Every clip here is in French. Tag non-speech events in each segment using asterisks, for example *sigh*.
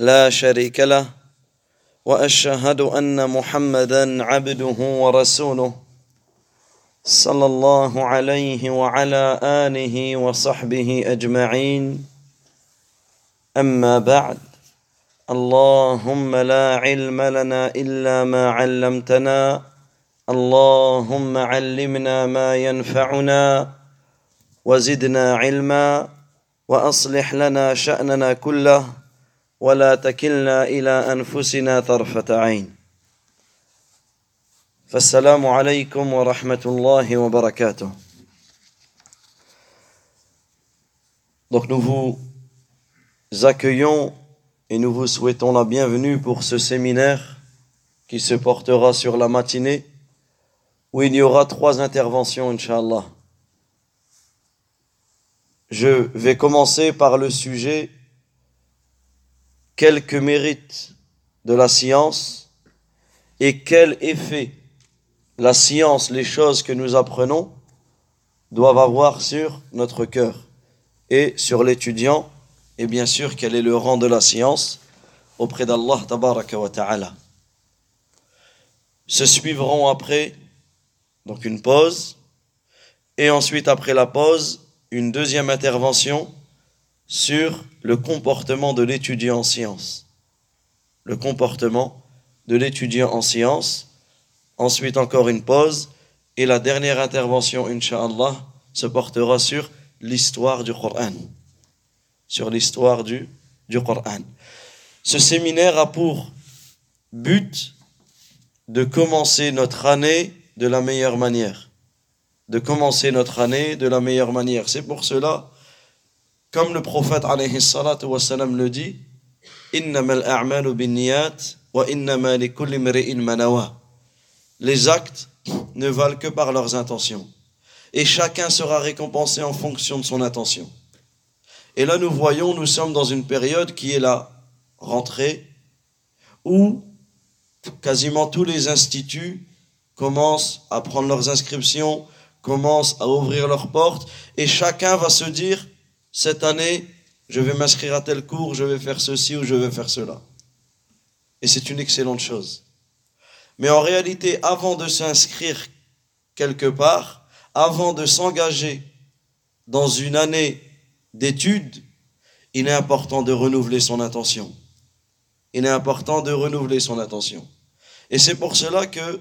لا شريك له وأشهد أن محمدا عبده ورسوله صلى الله عليه وعلى آله وصحبه أجمعين. أما بعد اللهم لا علم لنا إلا ما علمتنا اللهم علمنا ما ينفعنا وزدنا علما وأصلح لنا شأننا كله. ولا تكلنا الى انفسنا طرفه عين فالسلام عليكم ورحمه الله وبركاته Donc nous vous accueillons et nous vous souhaitons la bienvenue pour ce séminaire qui se portera sur la matinée où il y aura trois interventions, Inch'Allah. Je vais commencer par le sujet quelques mérites de la science et quel effet la science, les choses que nous apprenons, doivent avoir sur notre cœur et sur l'étudiant, et bien sûr quel est le rang de la science auprès d'Allah tabaraka ta'ala. Se suivront après donc une pause, et ensuite après la pause, une deuxième intervention sur le comportement de l'étudiant en sciences. Le comportement de l'étudiant en sciences. Ensuite encore une pause. Et la dernière intervention, Inch'Allah, se portera sur l'histoire du Coran. Sur l'histoire du, du Coran. Ce séminaire a pour but de commencer notre année de la meilleure manière de commencer notre année de la meilleure manière. C'est pour cela, comme le prophète alayhi salatu wa salam le dit, les actes ne valent que par leurs intentions. Et chacun sera récompensé en fonction de son intention. Et là, nous voyons, nous sommes dans une période qui est la rentrée, où quasiment tous les instituts commencent à prendre leurs inscriptions, commencent à ouvrir leurs portes et chacun va se dire cette année, je vais m'inscrire à tel cours, je vais faire ceci ou je vais faire cela. Et c'est une excellente chose. Mais en réalité, avant de s'inscrire quelque part, avant de s'engager dans une année d'études, il est important de renouveler son intention. Il est important de renouveler son intention. Et c'est pour cela que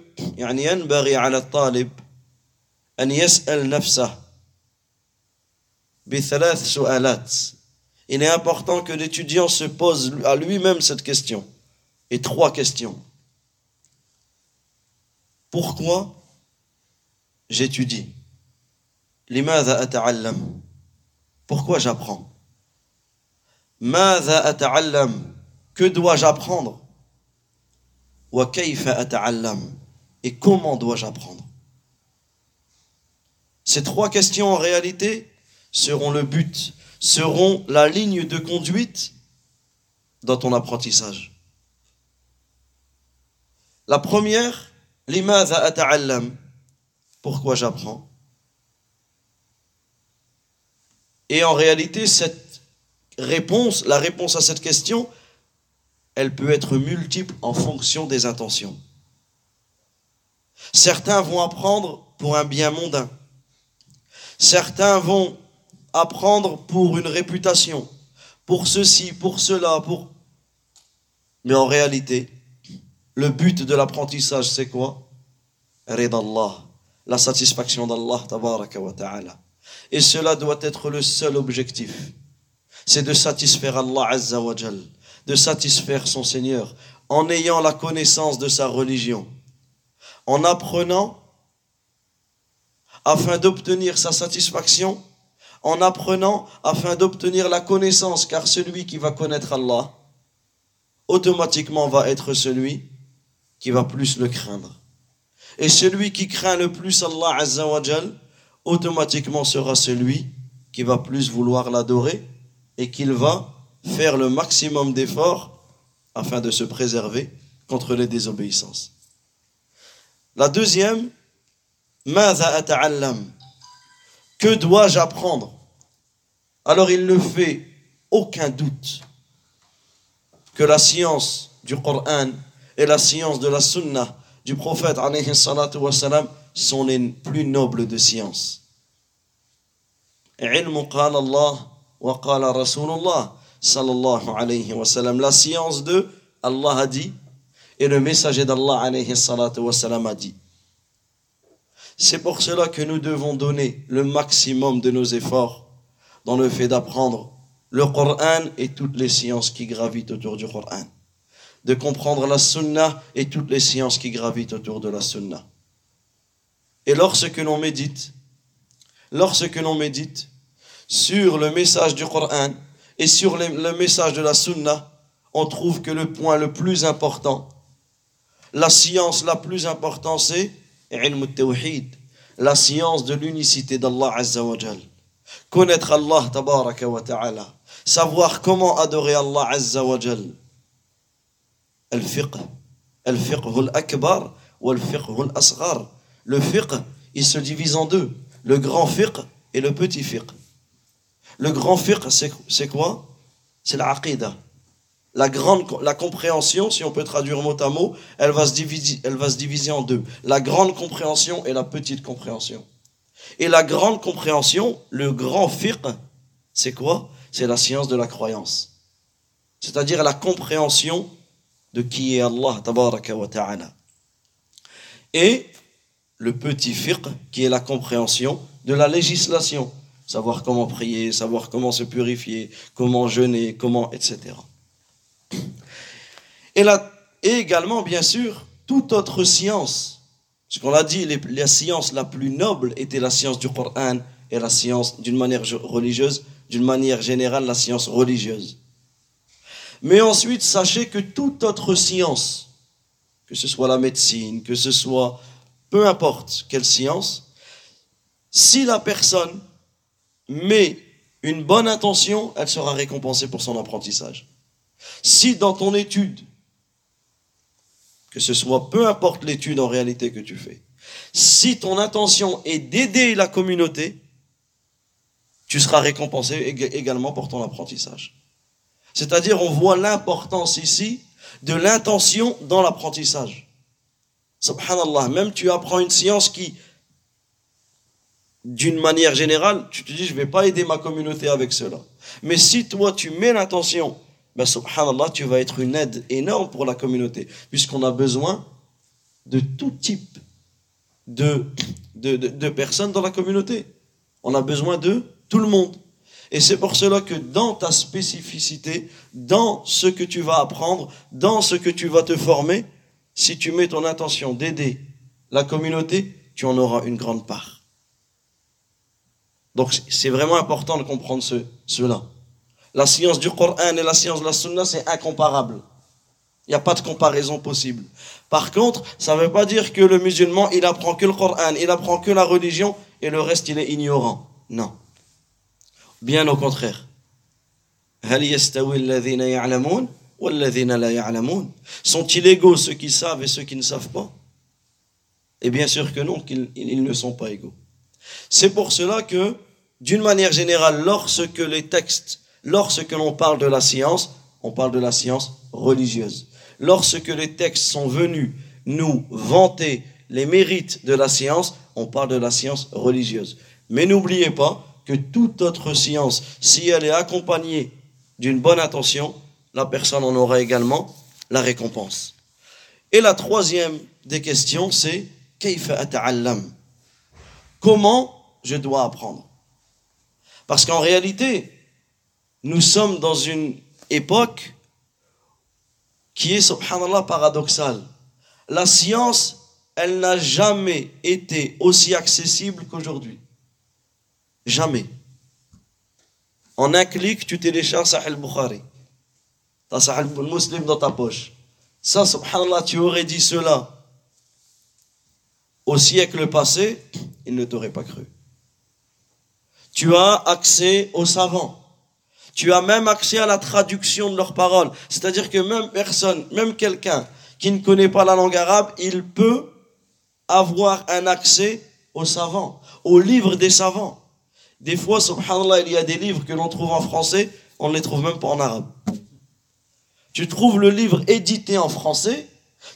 أن يسأل نفسه بثلاث سؤالات il est important que l'étudiant se pose à lui-même cette question. Et trois questions. Pourquoi j'étudie? Pourquoi j'apprends? Que dois-je apprendre? Et comment dois-je apprendre? Ces trois questions en réalité seront le but, seront la ligne de conduite dans ton apprentissage. La première, limadha ata'allam, pourquoi j'apprends? Et en réalité, cette réponse, la réponse à cette question, elle peut être multiple en fonction des intentions. Certains vont apprendre pour un bien mondain. Certains vont apprendre pour une réputation, pour ceci, pour cela, pour... Mais en réalité, le but de l'apprentissage, c'est quoi? Allah, la satisfaction d'Allah, ta'ala. Et cela doit être le seul objectif. C'est de satisfaire Allah Azza wa de satisfaire son Seigneur, en ayant la connaissance de sa religion, en apprenant afin d'obtenir sa satisfaction, en apprenant afin d'obtenir la connaissance, car celui qui va connaître Allah, automatiquement va être celui qui va plus le craindre. Et celui qui craint le plus Allah Azza wa automatiquement sera celui qui va plus vouloir l'adorer et qu'il va faire le maximum d'efforts afin de se préserver contre les désobéissances. La deuxième, que dois-je apprendre? Alors il ne fait aucun doute que la science du Coran et la science de la Sunna du prophète sont les plus nobles de sciences. La science de Allah a dit et le messager d'Allah a dit. C'est pour cela que nous devons donner le maximum de nos efforts dans le fait d'apprendre le Coran et toutes les sciences qui gravitent autour du Coran. De comprendre la Sunna et toutes les sciences qui gravitent autour de la Sunna. Et lorsque l'on médite, lorsque l'on médite sur le message du Coran et sur le message de la Sunna, on trouve que le point le plus important, la science la plus importante, c'est la science de l'unicité d'Allah Azza wa Connaître Allah tabaraka wa ta'ala. Savoir comment adorer Allah Azza wa Jal. Al-fiqh. Al-fiqh al-akbar ou al-fiqh al-asghar. Le fiqh, il se divise en deux. Le grand fiqh et le petit fiqh. Le grand fiqh, c'est quoi? C'est l'aqidah la grande la compréhension, si on peut traduire mot à mot, elle va se diviser, elle va se diviser en deux. La grande compréhension et la petite compréhension. Et la grande compréhension, le grand fiqh, c'est quoi? C'est la science de la croyance. C'est-à-dire la compréhension de qui est Allah, tabaraka wa ta'ala. Et le petit fiqh, qui est la compréhension de la législation. Savoir comment prier, savoir comment se purifier, comment jeûner, comment, etc. Et, également, bien sûr, toute autre science. Ce qu'on a dit, la science la plus noble était la science du Coran et la science d'une manière religieuse, d'une manière générale, la science religieuse. Mais ensuite, sachez que toute autre science, que ce soit la médecine, que ce soit peu importe quelle science, si la personne met une bonne intention, elle sera récompensée pour son apprentissage. Si dans ton étude, que ce soit peu importe l'étude en réalité que tu fais, si ton intention est d'aider la communauté, tu seras récompensé également pour ton apprentissage. C'est-à-dire, on voit l'importance ici de l'intention dans l'apprentissage. Subhanallah, même tu apprends une science qui, d'une manière générale, tu te dis, je ne vais pas aider ma communauté avec cela. Mais si toi, tu mets l'intention ben subhanallah, tu vas être une aide énorme pour la communauté, puisqu'on a besoin de tout type de, personnes dans la communauté. On a besoin de tout le monde. Et c'est pour cela que dans ta spécificité, dans ce que tu vas apprendre, dans ce que tu vas te former, si tu mets ton intention d'aider la communauté, tu en auras une grande part. Donc c'est vraiment important de comprendre ce, cela. La science du Coran et la science de la Sunna, c'est incomparable. Il n'y a pas de comparaison possible. Par contre, ça ne veut pas dire que le musulman, il apprend que le Coran, il apprend que la religion et le reste, il est ignorant. Non. Bien au contraire. Sont-ils égaux ceux qui savent et ceux qui ne savent pas? Et bien sûr que non, qu'ils ils ne sont pas égaux. C'est pour cela que, d'une manière générale, lorsque les textes Lorsque l'on parle de la science, on parle de la science religieuse. Lorsque les textes sont venus nous vanter les mérites de la science, on parle de la science religieuse. Mais n'oubliez pas que toute autre science, si elle est accompagnée d'une bonne attention, la personne en aura également la récompense. Et la troisième des questions, c'est Comment je dois apprendre? Parce qu'en réalité, nous sommes dans une époque qui est, subhanallah, paradoxale. La science, elle n'a jamais été aussi accessible qu'aujourd'hui. Jamais. En un clic, tu télécharges Sahel Bukhari. T'as Sahih Muslim dans ta poche. Ça, subhanallah, tu aurais dit cela au siècle passé, il ne t'aurait pas cru. Tu as accès aux savants. Tu as même accès à la traduction de leurs paroles. C'est-à-dire que même personne, même quelqu'un qui ne connaît pas la langue arabe, il peut avoir un accès aux savants, aux livres des savants. Des fois, subhanallah, il y a des livres que l'on trouve en français, on ne les trouve même pas en arabe. Tu trouves le livre édité en français,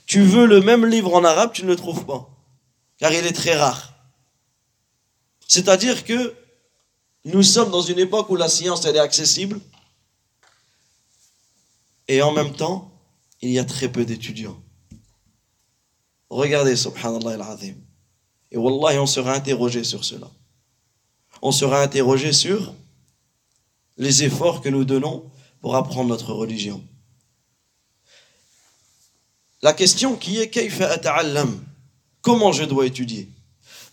tu veux le même livre en arabe, tu ne le trouves pas. Car il est très rare. C'est-à-dire que nous sommes dans une époque où la science est accessible et en même temps, il y a très peu d'étudiants. Regardez, subhanallah al-azim. Et wallah, on sera interrogé sur cela. On sera interrogé sur les efforts que nous donnons pour apprendre notre religion. La question qui est Comment je dois étudier?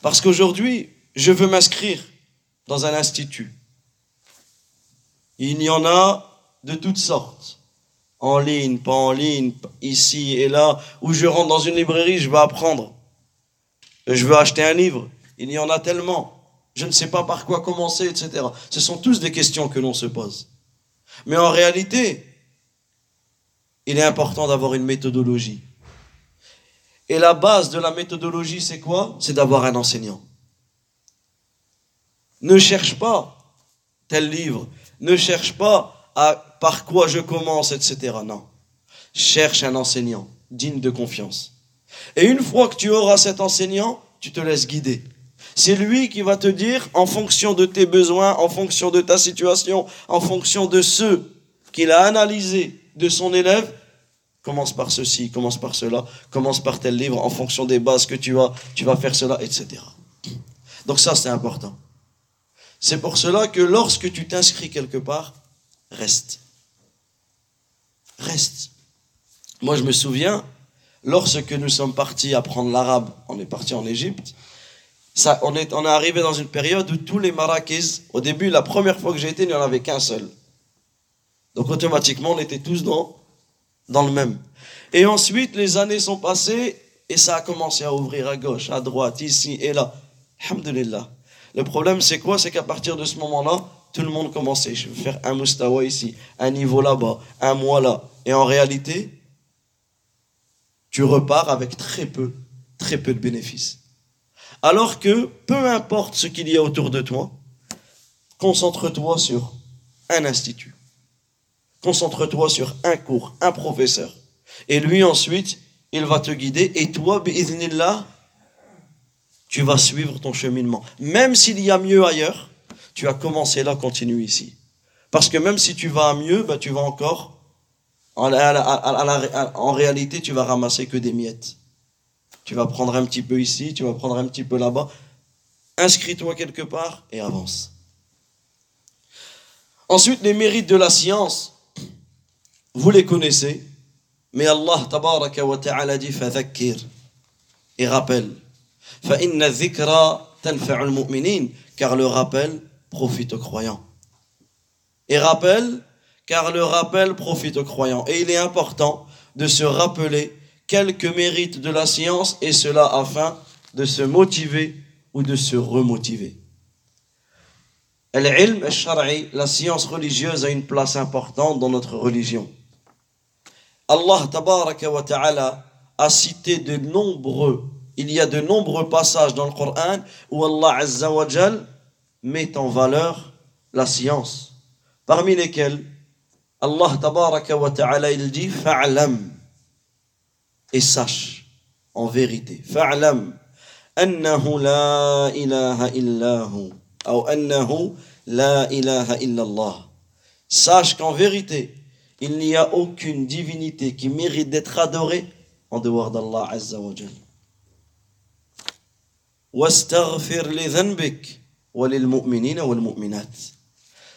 Parce qu'aujourd'hui, je veux m'inscrire dans un institut. Il y en a de toutes sortes. En ligne, pas en ligne, ici et là, où je rentre dans une librairie, je veux apprendre. Je veux acheter un livre. Il y en a tellement. Je ne sais pas par quoi commencer, etc. Ce sont tous des questions que l'on se pose. Mais en réalité, il est important d'avoir une méthodologie. Et la base de la méthodologie, c'est quoi? C'est d'avoir un enseignant. Ne cherche pas tel livre, ne cherche pas à par quoi je commence, etc. Non. Cherche un enseignant digne de confiance. Et une fois que tu auras cet enseignant, tu te laisses guider. C'est lui qui va te dire, en fonction de tes besoins, en fonction de ta situation, en fonction de ce qu'il a analysé de son élève, commence par ceci, commence par cela, commence par tel livre, en fonction des bases que tu as, tu vas faire cela, etc. Donc ça, c'est important. C'est pour cela que lorsque tu t'inscris quelque part, reste. Reste. Moi, je me souviens, lorsque nous sommes partis apprendre l'arabe, on est parti en Égypte, ça, on, est, on est arrivé dans une période où tous les Marrakech, au début, la première fois que j'ai été, il n'y en avait qu'un seul. Donc automatiquement, on était tous dans, dans le même. Et ensuite, les années sont passées et ça a commencé à ouvrir à gauche, à droite, ici et là. Alhamdulillah. Le problème, c'est quoi? C'est qu'à partir de ce moment-là, tout le monde commençait. Je vais faire un mustawa ici, un niveau là-bas, un mois là. Et en réalité, tu repars avec très peu, très peu de bénéfices. Alors que, peu importe ce qu'il y a autour de toi, concentre-toi sur un institut. Concentre-toi sur un cours, un professeur. Et lui ensuite, il va te guider. Et toi, là tu vas suivre ton cheminement. Même s'il y a mieux ailleurs, tu as commencé là, continue ici. Parce que même si tu vas à mieux, bah, tu vas encore, en, en réalité, tu vas ramasser que des miettes. Tu vas prendre un petit peu ici, tu vas prendre un petit peu là-bas. Inscris-toi quelque part et avance. Ensuite, les mérites de la science, vous les connaissez, mais Allah tabaraka wa ta'ala dit et rappelle car le rappel profite aux croyants. Et rappelle, car le rappel profite aux croyants. Et il est important de se rappeler quelques mérites de la science, et cela afin de se motiver ou de se remotiver. La science religieuse a une place importante dans notre religion. Allah a cité de nombreux il y a de nombreux passages dans le Coran où Allah Azza wa met en valeur la science. Parmi lesquels Allah tabaraka wa ta'ala il dit fa'lam et sache en vérité fa'lam annahu la ilaha illahu ou annahu la ilaha illallah sache qu'en vérité il n'y a aucune divinité qui mérite d'être adorée en dehors d'Allah Azza wa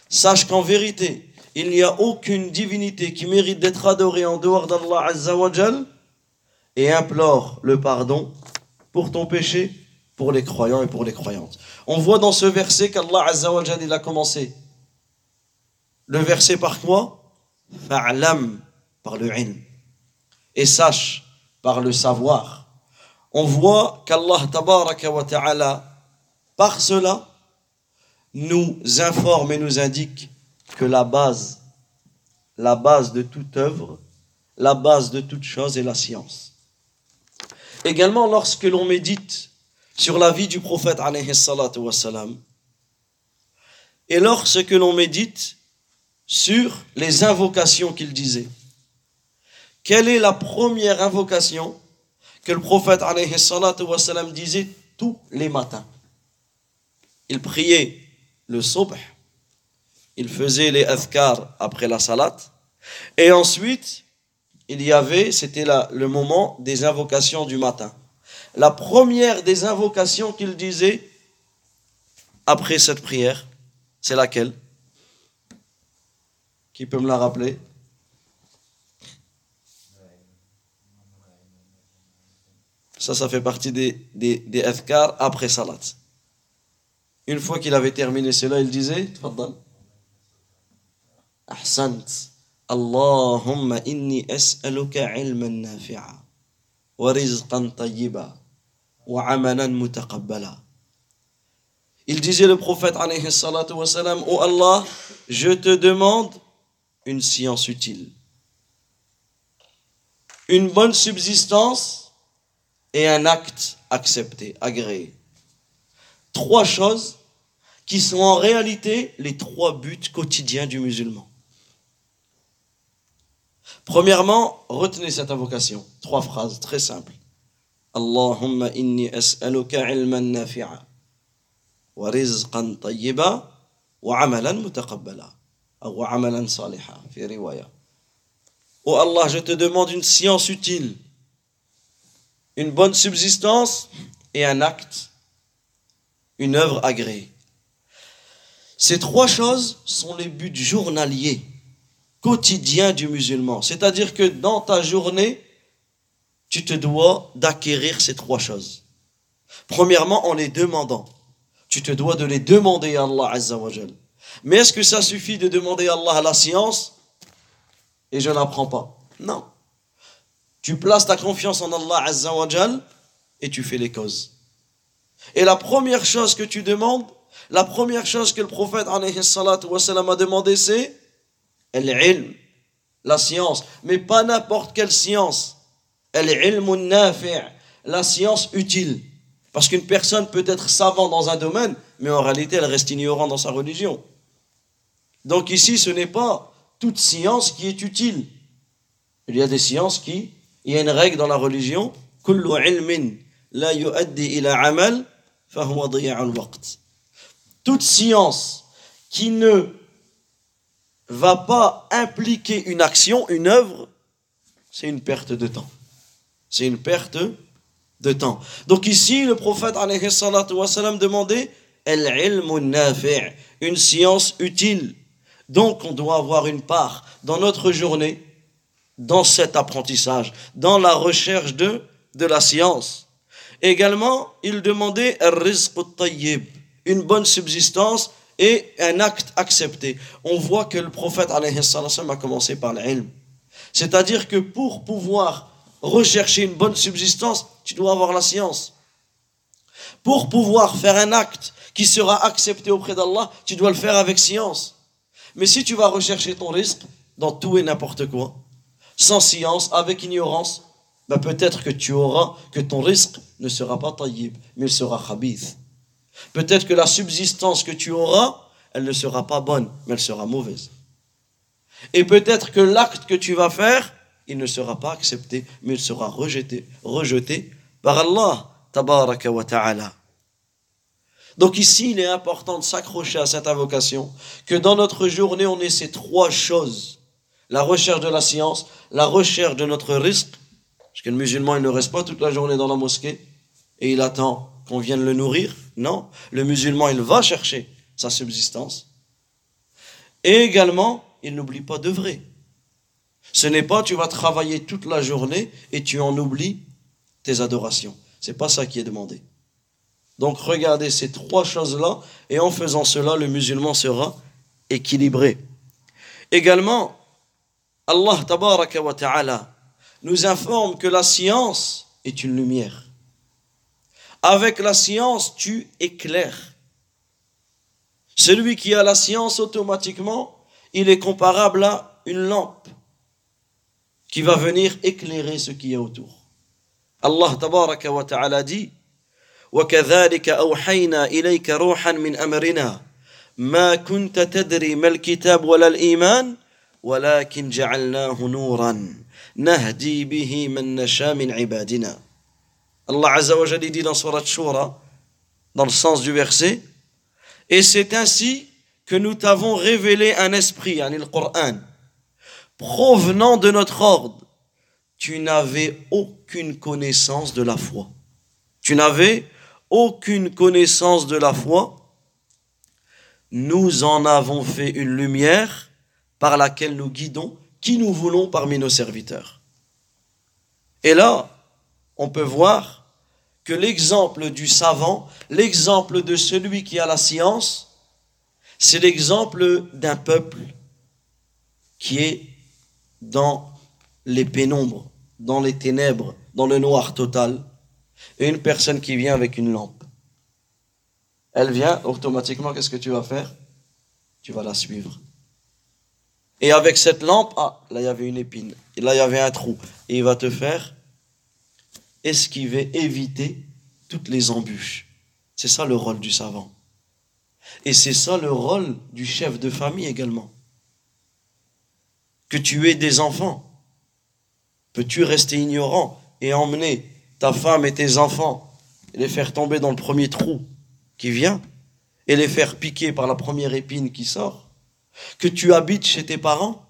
Sache qu'en vérité, il n'y a aucune divinité qui mérite d'être adorée en dehors d'Allah Azzawajal et implore le pardon pour ton péché, pour les croyants et pour les croyantes. On voit dans ce verset qu'Allah Azzawajal il a commencé. Le verset par quoi? Fa'lam par le ilm. Et sache par le savoir. On voit qu'Allah tabaraka wa ta'ala, par cela, nous informe et nous indique que la base, la base de toute œuvre, la base de toute chose est la science. Également, lorsque l'on médite sur la vie du prophète et lorsque l'on médite sur les invocations qu'il disait. Quelle est la première invocation que le prophète disait tous les matins. Il priait le subh, il faisait les azkar après la salat, et ensuite, il y avait, c'était le moment des invocations du matin. La première des invocations qu'il disait après cette prière, c'est laquelle? Qui peut me la rappeler? Ça, ça fait partie des, des, des après salat. Une fois qu'il avait terminé cela, il disait Ahsant. Allahumma inni as'aluka ilman nafi'a wa rizqan tayyiba wa amalan mutaqabbala. Il disait le prophète alayhi salatu wa salam, Oh Allah, je te demande une science utile, une bonne subsistance et un acte accepté, agréé. Trois choses qui sont en réalité les trois buts quotidiens du musulman. Premièrement, retenez cette invocation. Trois phrases très simples. Allahumma inni as'aluka ilman nafi'a wa rizqan tayyiba wa amalan mutaqabbala ou amalan saliha fi riwaya. Oh Allah, je te demande une science utile, une bonne subsistance et un acte, une œuvre agréée. Ces trois choses sont les buts journaliers quotidien du musulman. C'est-à-dire que dans ta journée, tu te dois d'acquérir ces trois choses. Premièrement, en les demandant. Tu te dois de les demander à Allah Azza wa Mais est-ce que ça suffit de demander à Allah la science? Et je n'apprends pas Non. Tu places ta confiance en Allah Azza Azzawajal et tu fais les causes. Et la première chose que tu demandes, la première chose que le prophète wassalam, a demandé, c'est l'ilm, la science. Mais pas n'importe quelle science. L'ilm la science utile. Parce qu'une personne peut être savante dans un domaine, mais en réalité, elle reste ignorante dans sa religion. Donc ici, ce n'est pas toute science qui est utile. Il y a des sciences qui il y a une règle dans la religion toute science qui ne va pas impliquer une action, une œuvre, c'est une perte de temps. C'est une perte de temps. Donc ici, le prophète wassalam, demandait une science utile. Donc on doit avoir une part dans notre journée dans cet apprentissage, dans la recherche de, de la science. Également, il demandait une bonne subsistance et un acte accepté. On voit que le prophète a commencé par l'ilm. C'est-à-dire que pour pouvoir rechercher une bonne subsistance, tu dois avoir la science. Pour pouvoir faire un acte qui sera accepté auprès d'Allah, tu dois le faire avec science. Mais si tu vas rechercher ton risque dans tout et n'importe quoi, sans science, avec ignorance, ben peut-être que tu auras, que ton risque ne sera pas taïb, mais il sera khabith. Peut-être que la subsistance que tu auras, elle ne sera pas bonne, mais elle sera mauvaise. Et peut-être que l'acte que tu vas faire, il ne sera pas accepté, mais il sera rejeté, rejeté par Allah, tabaraka wa ta'ala. Donc ici, il est important de s'accrocher à cette invocation, que dans notre journée, on ait ces trois choses. La recherche de la science, la recherche de notre risque, parce que le musulman, il ne reste pas toute la journée dans la mosquée, et il attend qu'on vienne le nourrir. Non, le musulman, il va chercher sa subsistance. Et également, il n'oublie pas d'œuvrer. Ce n'est pas tu vas travailler toute la journée et tu en oublies tes adorations. C'est pas ça qui est demandé. Donc regardez ces trois choses-là et en faisant cela, le musulman sera équilibré. Également, Allah tabaraka wa ta'ala nous informe que la science est une lumière. Avec la science, tu éclaires. Celui qui a la science, automatiquement, il est comparable à une lampe qui va venir éclairer ce qu'il y a autour. Allah tabaraka wa ta'ala dit وكذلك أوحينا إليك روحا من أمرنا ما كنت تدري ما الكتاب ولا الإيمان ولكن جعلناه نورا نهدي به من نشاء من عبادنا Allah Azza wa dit dans Surat Shura, dans le sens du verset, et c'est ainsi que nous t'avons révélé un esprit, yani le Coran, provenant de notre ordre. Tu n'avais aucune connaissance de la foi. Tu n'avais aucune connaissance de la foi. Nous en avons fait une lumière par laquelle nous guidons qui nous voulons parmi nos serviteurs. Et là, on peut voir que l'exemple du savant, l'exemple de celui qui a la science, c'est l'exemple d'un peuple qui est dans les pénombres, dans les ténèbres, dans le noir total, et une personne qui vient avec une lampe. Elle vient, automatiquement, qu'est-ce que tu vas faire? Tu vas la suivre. Et avec cette lampe, ah, là il y avait une épine, et là il y avait un trou, et il va te faire esquiver, éviter toutes les embûches. C'est ça le rôle du savant. Et c'est ça le rôle du chef de famille également. Que tu aies des enfants. Peux-tu rester ignorant et emmener ta femme et tes enfants et les faire tomber dans le premier trou qui vient et les faire piquer par la première épine qui sort? Que tu habites chez tes parents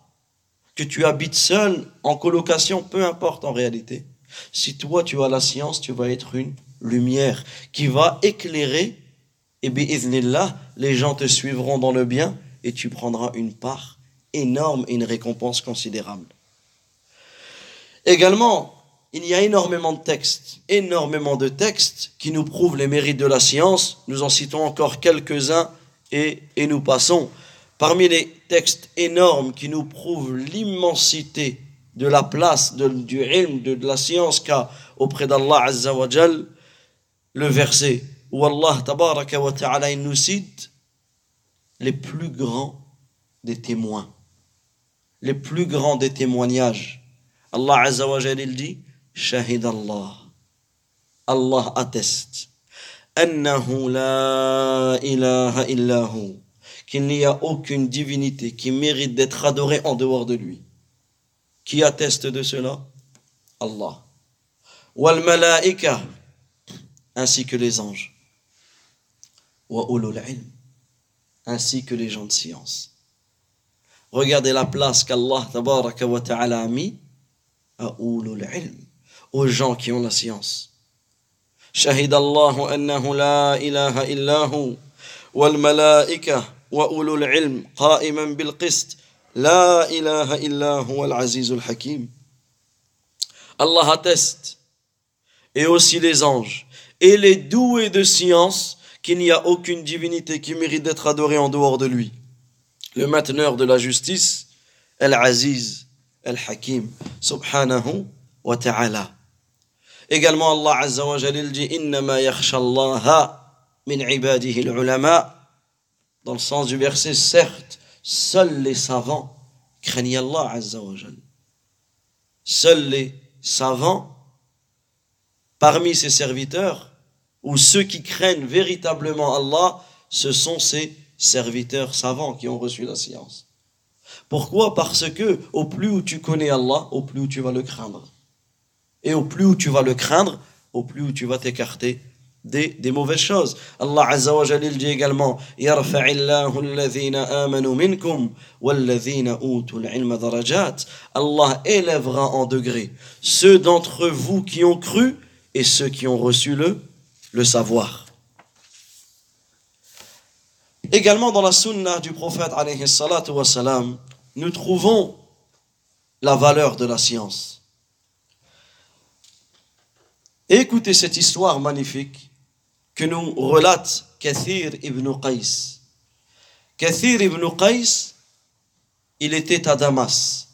Que tu habites seul, en colocation, peu importe en réalité. Si toi tu as la science, tu vas être une lumière qui va éclairer et bi'iznillah, les gens te suivront dans le bien et tu prendras une part énorme et une récompense considérable. Également, il y a énormément de textes, énormément de textes qui nous prouvent les mérites de la science. Nous en citons encore quelques-uns et, et nous passons. Parmi les textes énormes qui nous prouvent l'immensité de la place du ilm, de, la science qu'a auprès d'Allah Azza wa le verset où Allah tabaraka wa ta'ala nous cite les plus grands des témoins, les plus grands des témoignages. Allah Azza wa il dit Shahid Allah. Allah atteste. Annahu la ilaha illahu qu'il n'y a aucune divinité qui mérite d'être adorée en dehors de lui. Qui atteste de cela? Allah. Wal malaika, ainsi que les anges. Wa ulul ilm, ainsi que les gens de science. Regardez la place qu'Allah wa ta'ala a mis à ulul ilm, aux gens qui ont la science. Shahid Allah la ilaha illahu wal malaika وأولو العلم قائما بالقسط لا ilaha illa huwa al-azizul hakim. Allah atteste, et aussi les anges, et les doués de science, qu'il n'y a aucune divinité qui mérite d'être adorée en dehors de lui. Le mainteneur de la justice, Al-Aziz, Al-Hakim, subhanahu wa ta'ala. Également, Allah Azza wa Jalil dit Innama yakhsha Allah min ibadihi al-ulama. dans le sens du verset, certes, Seuls les savants craignent Allah Azza wa Jal. Seuls les savants parmi ses serviteurs ou ceux qui craignent véritablement Allah, ce sont ces serviteurs savants qui ont reçu la science. Pourquoi? Parce que au plus où tu connais Allah, au plus où tu vas le craindre. Et au plus où tu vas le craindre, au plus où tu vas t'écarter des, mauvaises choses. Allah Azza wa Jalil dit également Allah élèvera en degrés ceux d'entre vous qui ont cru et ceux qui ont reçu le, savoir. Également dans la sunna du prophète alayhi nous trouvons la valeur de la science. Écoutez cette histoire magnifique que nous relate Kathir ibn Qais. Kathir ibn Qais, il était à Damas.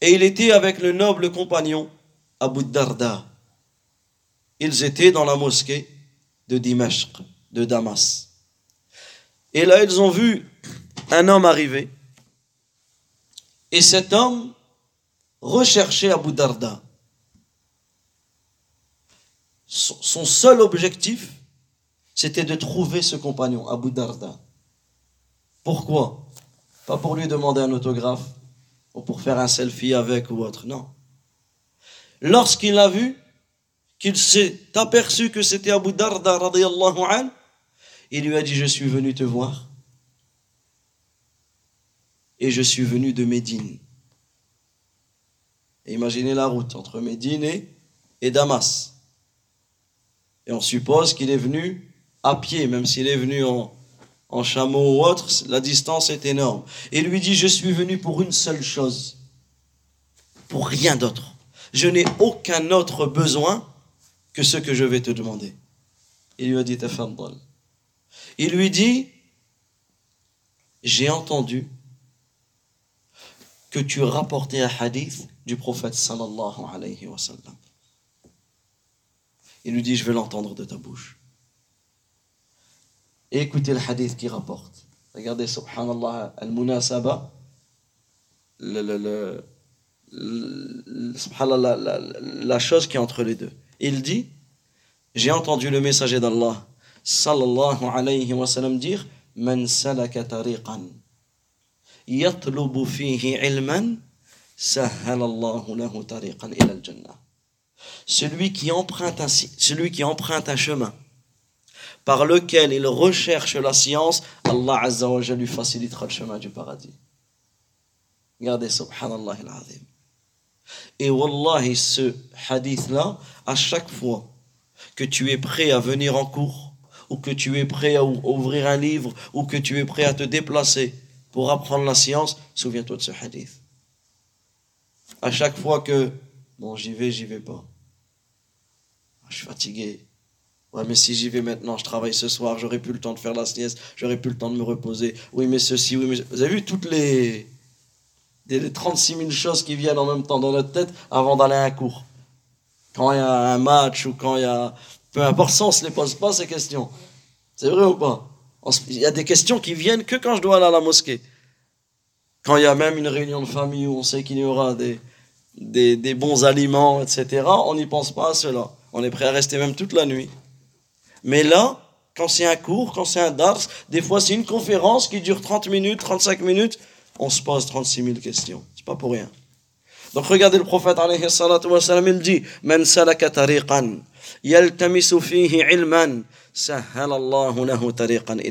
Et il était avec le noble compagnon Abu Darda. Ils étaient dans la mosquée de Dimashq, de Damas. Et là, ils ont vu un homme arriver. Et cet homme recherchait Abu Darda. Son seul objectif, c'était de trouver ce compagnon, Abu Darda. Pourquoi? Pas pour lui demander un autographe, ou pour faire un selfie avec ou autre, non. Lorsqu'il a vu, qu'il s'est aperçu que c'était Abu Darda an, il lui a dit, je suis venu te voir. Et je suis venu de Médine. imaginez la route entre Médine et Damas. Et on suppose qu'il est venu à pied, même s'il est venu en, chameau ou autre, la distance est énorme. Et lui dit, je suis venu pour une seule chose, pour rien d'autre. Je n'ai aucun autre besoin que ce que je vais te demander. Il lui a dit, tafaddal. Il lui dit, j'ai entendu que tu rapportais un hadith du prophète sallallahu alayhi wa sallam. Il lui dit, je vais l'entendre de ta bouche. Et écoutez le hadith qui rapporte. Regardez, subhanallah, al-munasaba, le, le, subhanallah, la, la chose qui est entre les deux. Il dit, j'ai entendu le messager d'Allah, sallallahu alayhi wa sallam, dire, Man salaka tariqan, yatlubu fihi ilman, sahhalallahu lahu tariqan ila al-jannah celui qui emprunte un, chemin par lequel il recherche la science, Allah Azza wa lui facilitera le chemin du paradis. Regardez, subhanallah. Et wallahi, ce hadith-là, à chaque fois que tu es prêt à venir en cours, ou que tu es prêt à ouvrir un livre, ou que tu es prêt à te déplacer pour apprendre la science, souviens-toi de ce hadith. À chaque fois que, bon, j'y vais, j'y vais pas je suis fatigué. Ouais, mais si j'y vais maintenant, je travaille ce soir, j'aurai plus le temps de faire la sieste, j'aurai plus le temps de me reposer. Oui, mais ceci, oui, mais. Vous avez vu toutes les. les 36 000 choses qui viennent en même temps dans notre tête avant d'aller à un cours? Quand il y a un match ou quand il y a. Peu importe, ça, on se les pose pas ces questions. C'est vrai ou pas? Il y a des questions qui viennent que quand je dois aller à la mosquée. Quand il y a même une réunion de famille où on sait qu'il y aura des, des, bons aliments, etc., on n'y pense pas à cela. On est prêt à rester même toute la nuit. Mais là, quand c'est un cours, quand c'est un dars, des fois c'est une conférence qui dure 30 minutes, 35 minutes, on se pose 36 000 questions. C'est pas pour rien. Donc regardez le prophète il dit Man salaka tariqan ilman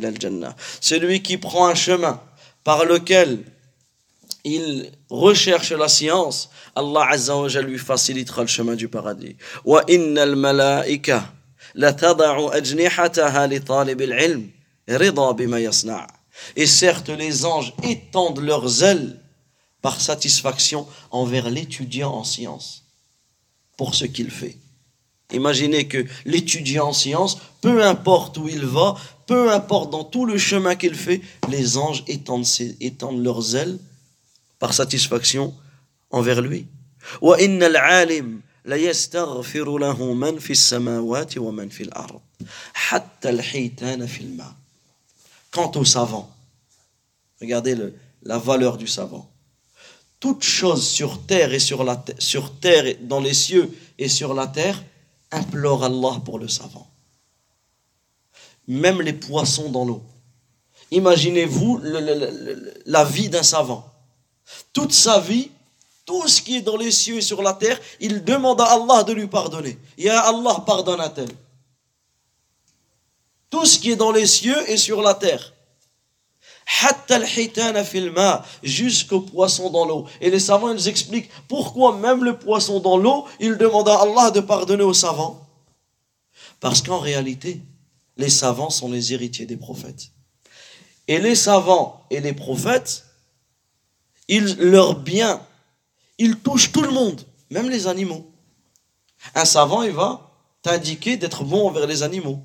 al-jannah. Celui qui prend un chemin par lequel il recherche la science, Allah Azza wa lui facilitera le chemin du paradis. Malaika la rida. Et certes les anges étendent leurs ailes par satisfaction envers l'étudiant en science pour ce qu'il fait. Imaginez que l'étudiant en science, peu importe où il va, peu importe dans tout le chemin qu'il fait, les anges étendent leurs ailes par satisfaction envers lui. Quant au savant, regardez la valeur du savant. Toute chose sur terre sur terre, dans les cieux et sur la terre, implore Allah pour le savant. Même les poissons dans l'eau. Imaginez-vous la vie d'un savant toute sa vie, tout ce qui est dans les cieux et sur la terre, il demande à Allah de lui pardonner. Ya Allah, pardonne à tel. Tout ce qui est dans les cieux et sur la terre. Jusqu'au poisson dans l'eau. Et les savants, ils expliquent pourquoi même le poisson dans l'eau, il demande à Allah de pardonner aux savants. Parce qu'en réalité, les savants sont les héritiers des prophètes. Et les savants et les prophètes, ils, leur bien, ils touchent tout le monde, même les animaux. Un savant, il va t'indiquer d'être bon envers les animaux.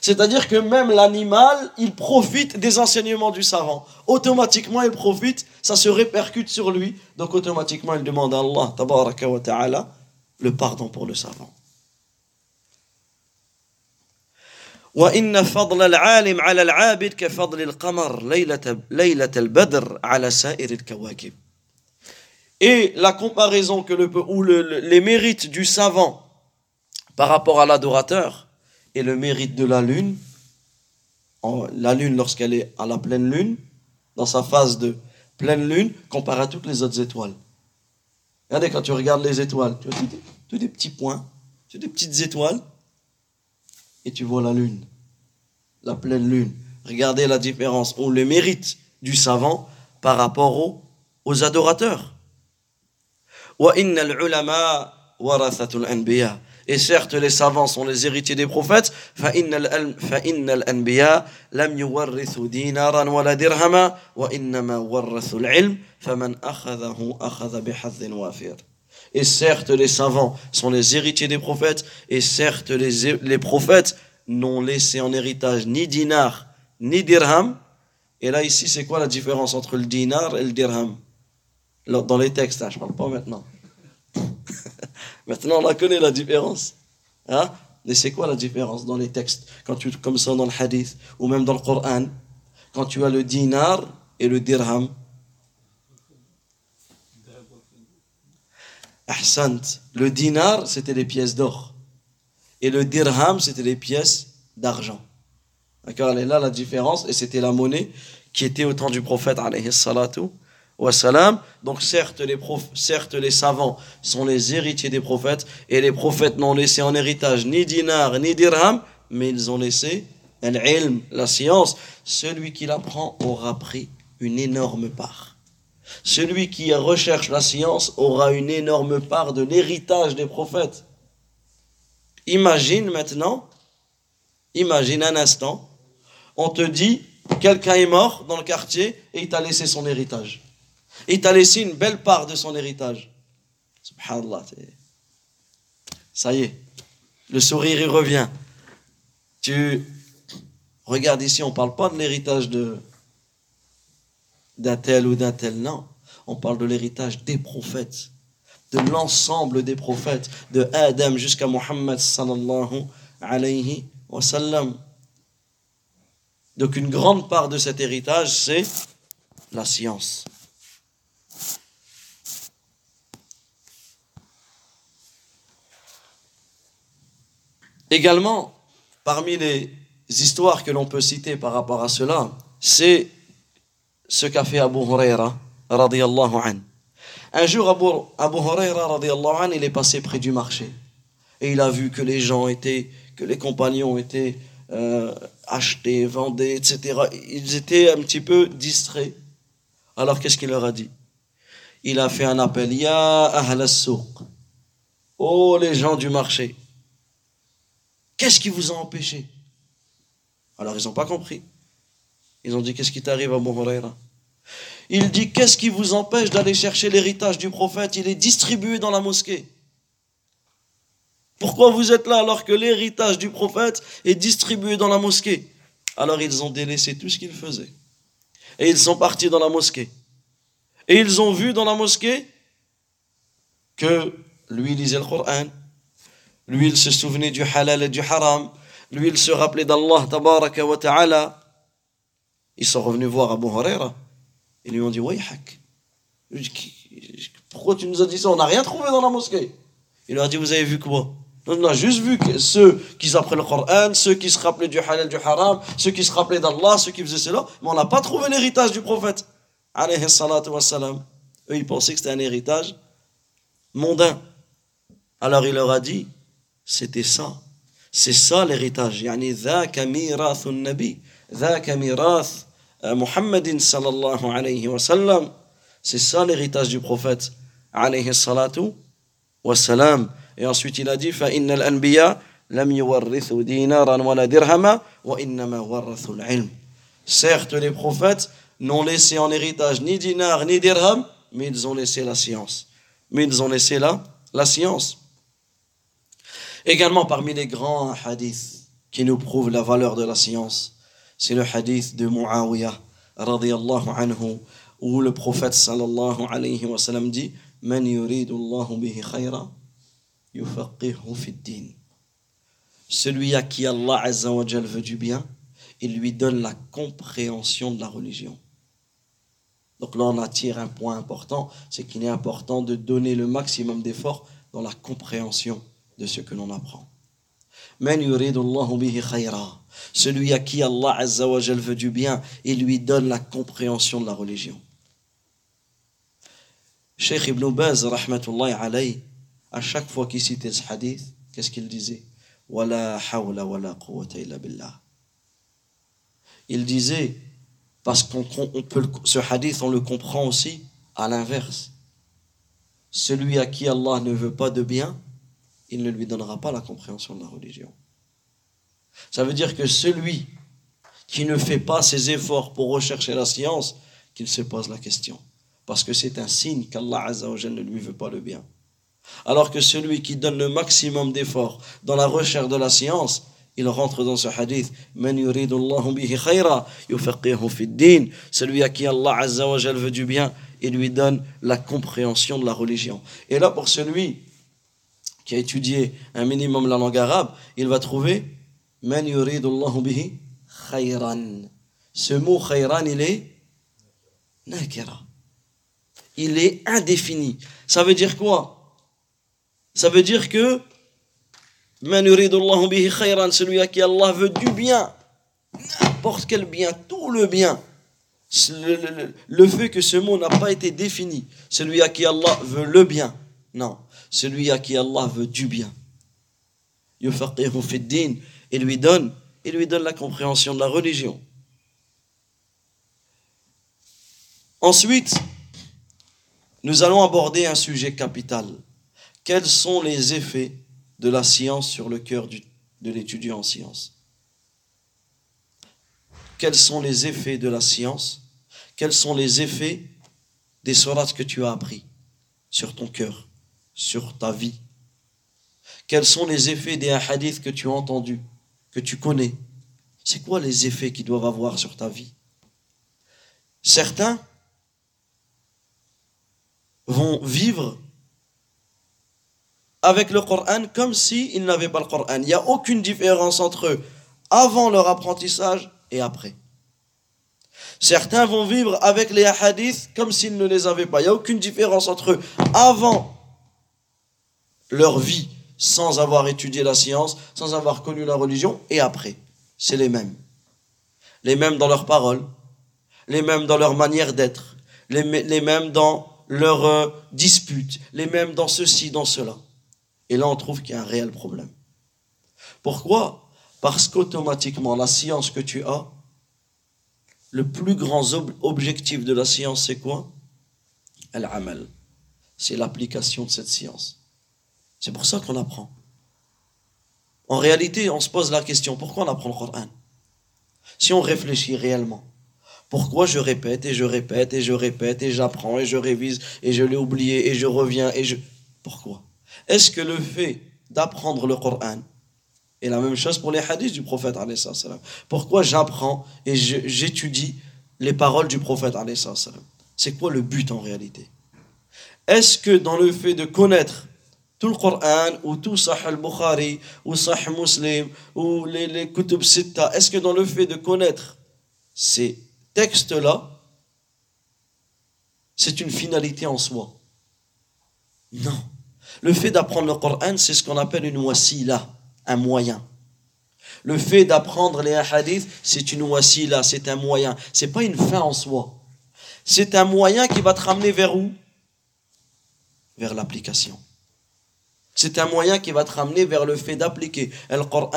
C'est-à-dire que même l'animal, il profite des enseignements du savant. Automatiquement, il profite, ça se répercute sur lui. Donc automatiquement, il demande à Allah, wa ta'ala, le pardon pour le savant. وإن فضل العالم على العابد كفضل القمر ليلة, ليلة البدر على سائر الكواكب. Et la comparaison que le, ou le, les mérites du savant par rapport à l'adorateur et le mérite de la lune, la lune lorsqu'elle est à la pleine lune, dans sa phase de pleine lune, comparé à toutes les autres étoiles. Regardez quand tu regardes les étoiles, tu vois tous des, petits points, tu des petites étoiles, et tu vois la lune, la pleine lune. Regardez la différence, ou le mérite du savant par rapport aux, aux adorateurs. Et certes, les savants sont les héritiers des prophètes et certes les savants sont les héritiers des prophètes, et certes les, les prophètes n'ont laissé en héritage ni dinar, ni dirham. Et là, ici, c'est quoi la différence entre le dinar et le dirham? Dans les textes, je ne parle pas maintenant. *laughs* maintenant, on la connaît, la différence. Hein? Mais c'est quoi la différence dans les textes Quand tu, comme ça dans le hadith, ou même dans le Coran, quand tu as le dinar et le dirham, Le dinar, c'était les pièces d'or. Et le dirham, c'était les pièces d'argent. D'accord là la différence. Et c'était la monnaie qui était au temps du prophète, alayhi salatu donc certes les, certes les savants sont les héritiers des prophètes et les prophètes n'ont laissé en héritage ni dinar ni dirham, mais ils ont laissé la science. Celui qui l'apprend aura pris une énorme part. Celui qui recherche la science aura une énorme part de l'héritage des prophètes. Imagine maintenant, imagine un instant, on te dit, quelqu'un est mort dans le quartier et il t'a laissé son héritage. Il t'a laissé une belle part de son héritage. Subhanallah. Ça y est, le sourire y revient. Tu regardes ici, on ne parle pas de l'héritage de d'un tel ou d'un tel, non. On parle de l'héritage des prophètes, de l'ensemble des prophètes, de Adam jusqu'à Muhammad sallallahu alayhi wa sallam. Donc une grande part de cet héritage, c'est la science. Également, parmi les histoires que l'on peut citer par rapport à cela, c'est ce qu'a fait Abu Huraira radiyallahu an. Un jour, Abu, Abu Huraira radiyallahu an, il est passé près du marché et il a vu que les gens étaient, que les compagnons étaient euh, achetés, vendés, etc. Ils étaient un petit peu distraits. Alors qu'est-ce qu'il leur a dit? Il a fait un appel, Ya ahl Oh les gens du marché. Qu'est-ce qui vous a empêché? Alors ils n'ont pas compris. Ils ont dit Qu'est-ce qui t'arrive à Huraira? Il dit Qu'est-ce qui vous empêche d'aller chercher l'héritage du prophète? Il est distribué dans la mosquée. Pourquoi vous êtes là alors que l'héritage du prophète est distribué dans la mosquée? Alors ils ont délaissé tout ce qu'ils faisaient. Et ils sont partis dans la mosquée. Et ils ont vu dans la mosquée que lui lisait le Coran, lui, il se souvenait du halal et du haram. Lui, il se rappelait d'Allah, tabaraka wa ta'ala. Ils sont revenus voir Abu Huraira. Ils lui ont dit, Wayhak. Pourquoi tu nous as dit ça On n'a rien trouvé dans la mosquée. Il leur a dit, vous avez vu quoi on a juste vu que ceux qui apprenaient le Coran, ceux qui se rappelaient du halal, du haram, ceux qui se rappelaient d'Allah, ceux qui faisaient cela, mais on n'a pas trouvé l'héritage du prophète. Alayhi salatu wassalam. Eux, ils pensaient que c'était un héritage mondain. Alors il leur a dit, c'était ça. C'est ça l'héritage. يعني ذاك ميراث النبي ذاك ميراث محمد صلى الله عليه وسلم C'est ça l'héritage du prophète عليه الصلاة والسلام Et ensuite il a dit فإن الأنبياء لم يورثوا دينارا ولا درهما وإنما ورثوا العلم Certes, les prophètes n'ont laissé en héritage ni dinar ni dirham, mais ils ont laissé la science. Mais ils ont laissé la, la science. Également parmi les grands hadiths qui nous prouve la valeur de la science, c'est le hadith de Muawiyah, radiyallahu anhu, où le prophète sallallahu alayhi wa sallam dit Man yuridullahu bihi khayra, yufaqihu fi din. Celui à qui Allah azza wa veut du bien, il lui donne la compréhension de la religion. Donc là, on attire un point important, c'est qu'il est important de donner le maximum d'efforts dans la compréhension de ce que l'on apprend. Celui à qui Allah Azza wa veut du bien, il lui donne la compréhension de la religion. Cheikh Ibn Baz, rahmatullahi alayhi, à chaque fois qu'il citait ce hadith, qu'est-ce qu'il disait? Wala hawla wala quwwata illa. Il disait, parce qu'on peut, ce hadith, on le comprend aussi à l'inverse. Celui à qui Allah ne veut pas de bien, il ne lui donnera pas la compréhension de la religion. Ça veut dire que celui qui ne fait pas ses efforts pour rechercher la science, qu'il se pose la question. Parce que c'est un signe qu'Allah ne lui veut pas le bien. Alors que celui qui donne le maximum d'efforts dans la recherche de la science, il rentre dans ce hadith celui à qui Allah veut du bien il lui donne la compréhension de la religion et là pour celui qui a étudié un minimum la langue arabe, il va trouver Man bihi khayran. Ce mot khayran, il est. Il est indéfini. Ça veut dire quoi? Ça veut dire que Man bihi khayran, celui à qui Allah veut du bien, n'importe quel bien, tout le bien. Le fait que ce mot n'a pas été défini, celui à qui Allah veut le bien. Non celui à qui Allah veut du bien. Et lui donne, et lui donne la compréhension de la religion. Ensuite, nous allons aborder un sujet capital. Quels sont les effets de la science sur le cœur de l'étudiant en sciences Quels sont les effets de la science? Quels sont les effets des sourates que tu as appris sur ton cœur? Sur ta vie Quels sont les effets des hadiths que tu as entendus, que tu connais? C'est quoi les effets qu'ils doivent avoir sur ta vie? Certains vont vivre avec le Coran comme s'ils n'avaient pas le Coran. Il n'y a aucune différence entre eux avant leur apprentissage et après. Certains vont vivre avec les hadiths comme s'ils ne les avaient pas. Il n'y a aucune différence entre eux avant leur vie sans avoir étudié la science, sans avoir connu la religion, et après. C'est les mêmes. Les mêmes dans leurs paroles, les mêmes dans leur manière d'être, les, mêmes dans leurs euh, disputes, les mêmes dans ceci, dans cela. Et là, on trouve qu'il y a un réel problème. Pourquoi? Parce qu'automatiquement, la science que tu as, le plus grand objectif de la science, c'est quoi? Al-amal. C'est l'application de cette science. C'est pour ça qu'on apprend. En réalité, on se pose la question, pourquoi on apprend le Coran? Si on réfléchit réellement, pourquoi je répète et je répète et je répète et j'apprends et je révise et je l'ai oublié et je reviens et je... Pourquoi? Est-ce que le fait d'apprendre le Coran est la même chose pour les hadiths du prophète Pourquoi j'apprends et j'étudie les paroles du prophète C'est quoi le but en réalité? Est-ce que dans le fait de connaître tout le Coran ou tout Sahih al-Bukhari ou Sahih Muslim ou les, les Kutub Sitta, est-ce que dans le fait de connaître ces textes-là, c'est une finalité en soi? Non. Le fait d'apprendre le Coran, c'est ce qu'on appelle une wasila, un moyen. Le fait d'apprendre les hadiths, c'est une wasila, c'est un moyen. C'est pas une fin en soi. C'est un moyen qui va te ramener vers où? Vers l'application. C'est un moyen qui va te ramener vers le fait d'appliquer. Le Coran.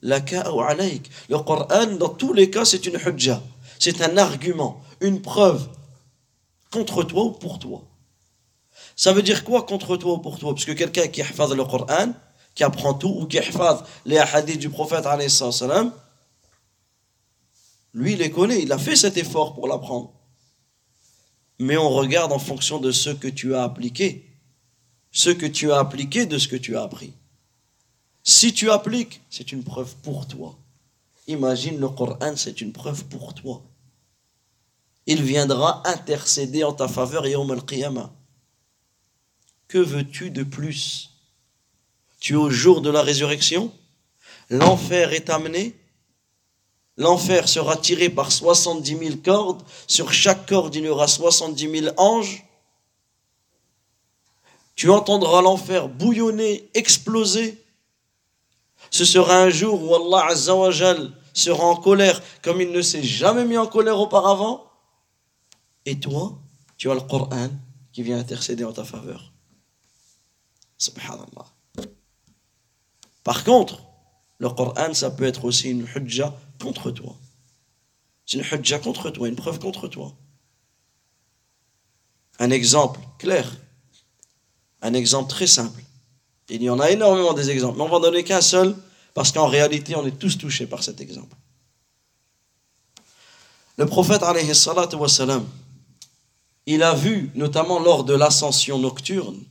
Le Coran, dans tous les cas, c'est une hujja. C'est un argument, une preuve contre toi ou pour toi. Ça veut dire quoi contre toi ou pour toi? Parce que quelqu'un qui hafaz le Coran, qui apprend tout, ou qui hafaz les hadiths du prophète, lui, il les connaît, il a fait cet effort pour l'apprendre. Mais on regarde en fonction de ce que tu as appliqué ce que tu as appliqué de ce que tu as appris. Si tu appliques, c'est une preuve pour toi. Imagine le Coran, c'est une preuve pour toi. Il viendra intercéder en ta faveur et al-Qiyamah. Que veux-tu de plus? Tu es au jour de la résurrection? L'enfer est amené? L'enfer sera tiré par 70 000 cordes. Sur chaque corde, il y aura 70 000 anges. Tu entendras l'enfer bouillonner, exploser. Ce sera un jour où Allah Azzawajal sera en colère comme il ne s'est jamais mis en colère auparavant. Et toi, tu as le Coran qui vient intercéder en ta faveur. Subhanallah. Par contre, le Coran, ça peut être aussi une hujja contre toi. C'est une hujja contre toi, une preuve contre toi. Un exemple clair, un exemple très simple. Il y en a énormément des exemples, mais on va donner qu'un seul, parce qu'en réalité, on est tous touchés par cet exemple. Le prophète, alayhi il a vu, notamment lors de l'ascension nocturne,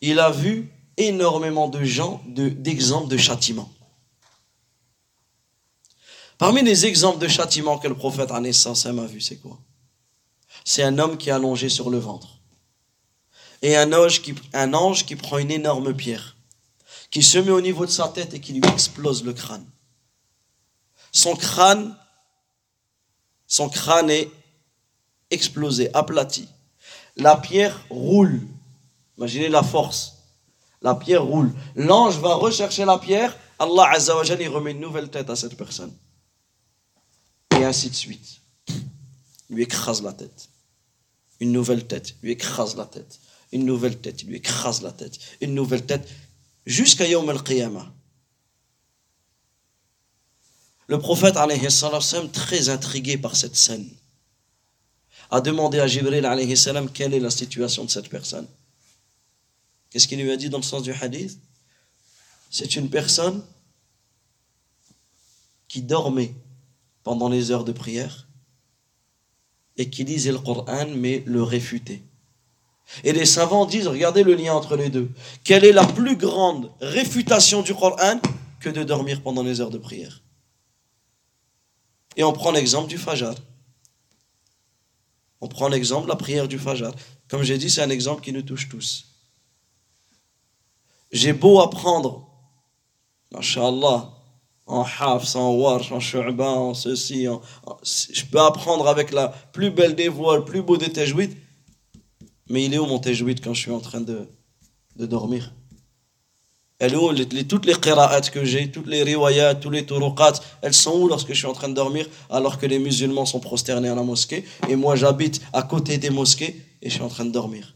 il a vu énormément de gens d'exemples de, de châtiment. Parmi les exemples de châtiment que le prophète a vu, c'est quoi? C'est un homme qui est allongé sur le ventre. Et un ange, qui, un ange qui prend une énorme pierre, qui se met au niveau de sa tête et qui lui explose le crâne. Son crâne, son crâne est explosé, aplati. La pierre roule. Imaginez la force. La pierre roule. L'ange va rechercher la pierre. Allah Azza wa il remet une nouvelle tête à cette personne et ainsi de suite. Il lui écrase la tête. Une nouvelle tête, lui écrase la tête. Une nouvelle tête, il lui écrase la tête. Une nouvelle tête, jusqu'à Yom al-Qiyamah. Le prophète, très intrigué par cette scène, a demandé à Jibril, quelle est la situation de cette personne. Qu'est-ce qu'il lui a dit dans le sens du hadith? C'est une personne qui dormait pendant les heures de prière et qui lisait le Coran mais le réfutait. Et les savants disent, regardez le lien entre les deux. Quelle est la plus grande réfutation du Coran que de dormir pendant les heures de prière Et on prend l'exemple du Fajr. On prend l'exemple de la prière du Fajr. Comme j'ai dit, c'est un exemple qui nous touche tous. J'ai beau apprendre, Masha'Allah, en Hafs, en Warsh, en Shu'ba, en ceci. je peux apprendre avec la plus belle des voix, le plus beau des. Mais il est où mon tajwid quand je suis en train de, dormir? Elle est où Toutes les qira'at que j'ai, toutes les riwayat, tous les turuqat, elles sont où lorsque je suis en train de dormir alors que les musulmans sont prosternés à la mosquée et moi j'habite à côté des mosquées et je suis en train de dormir?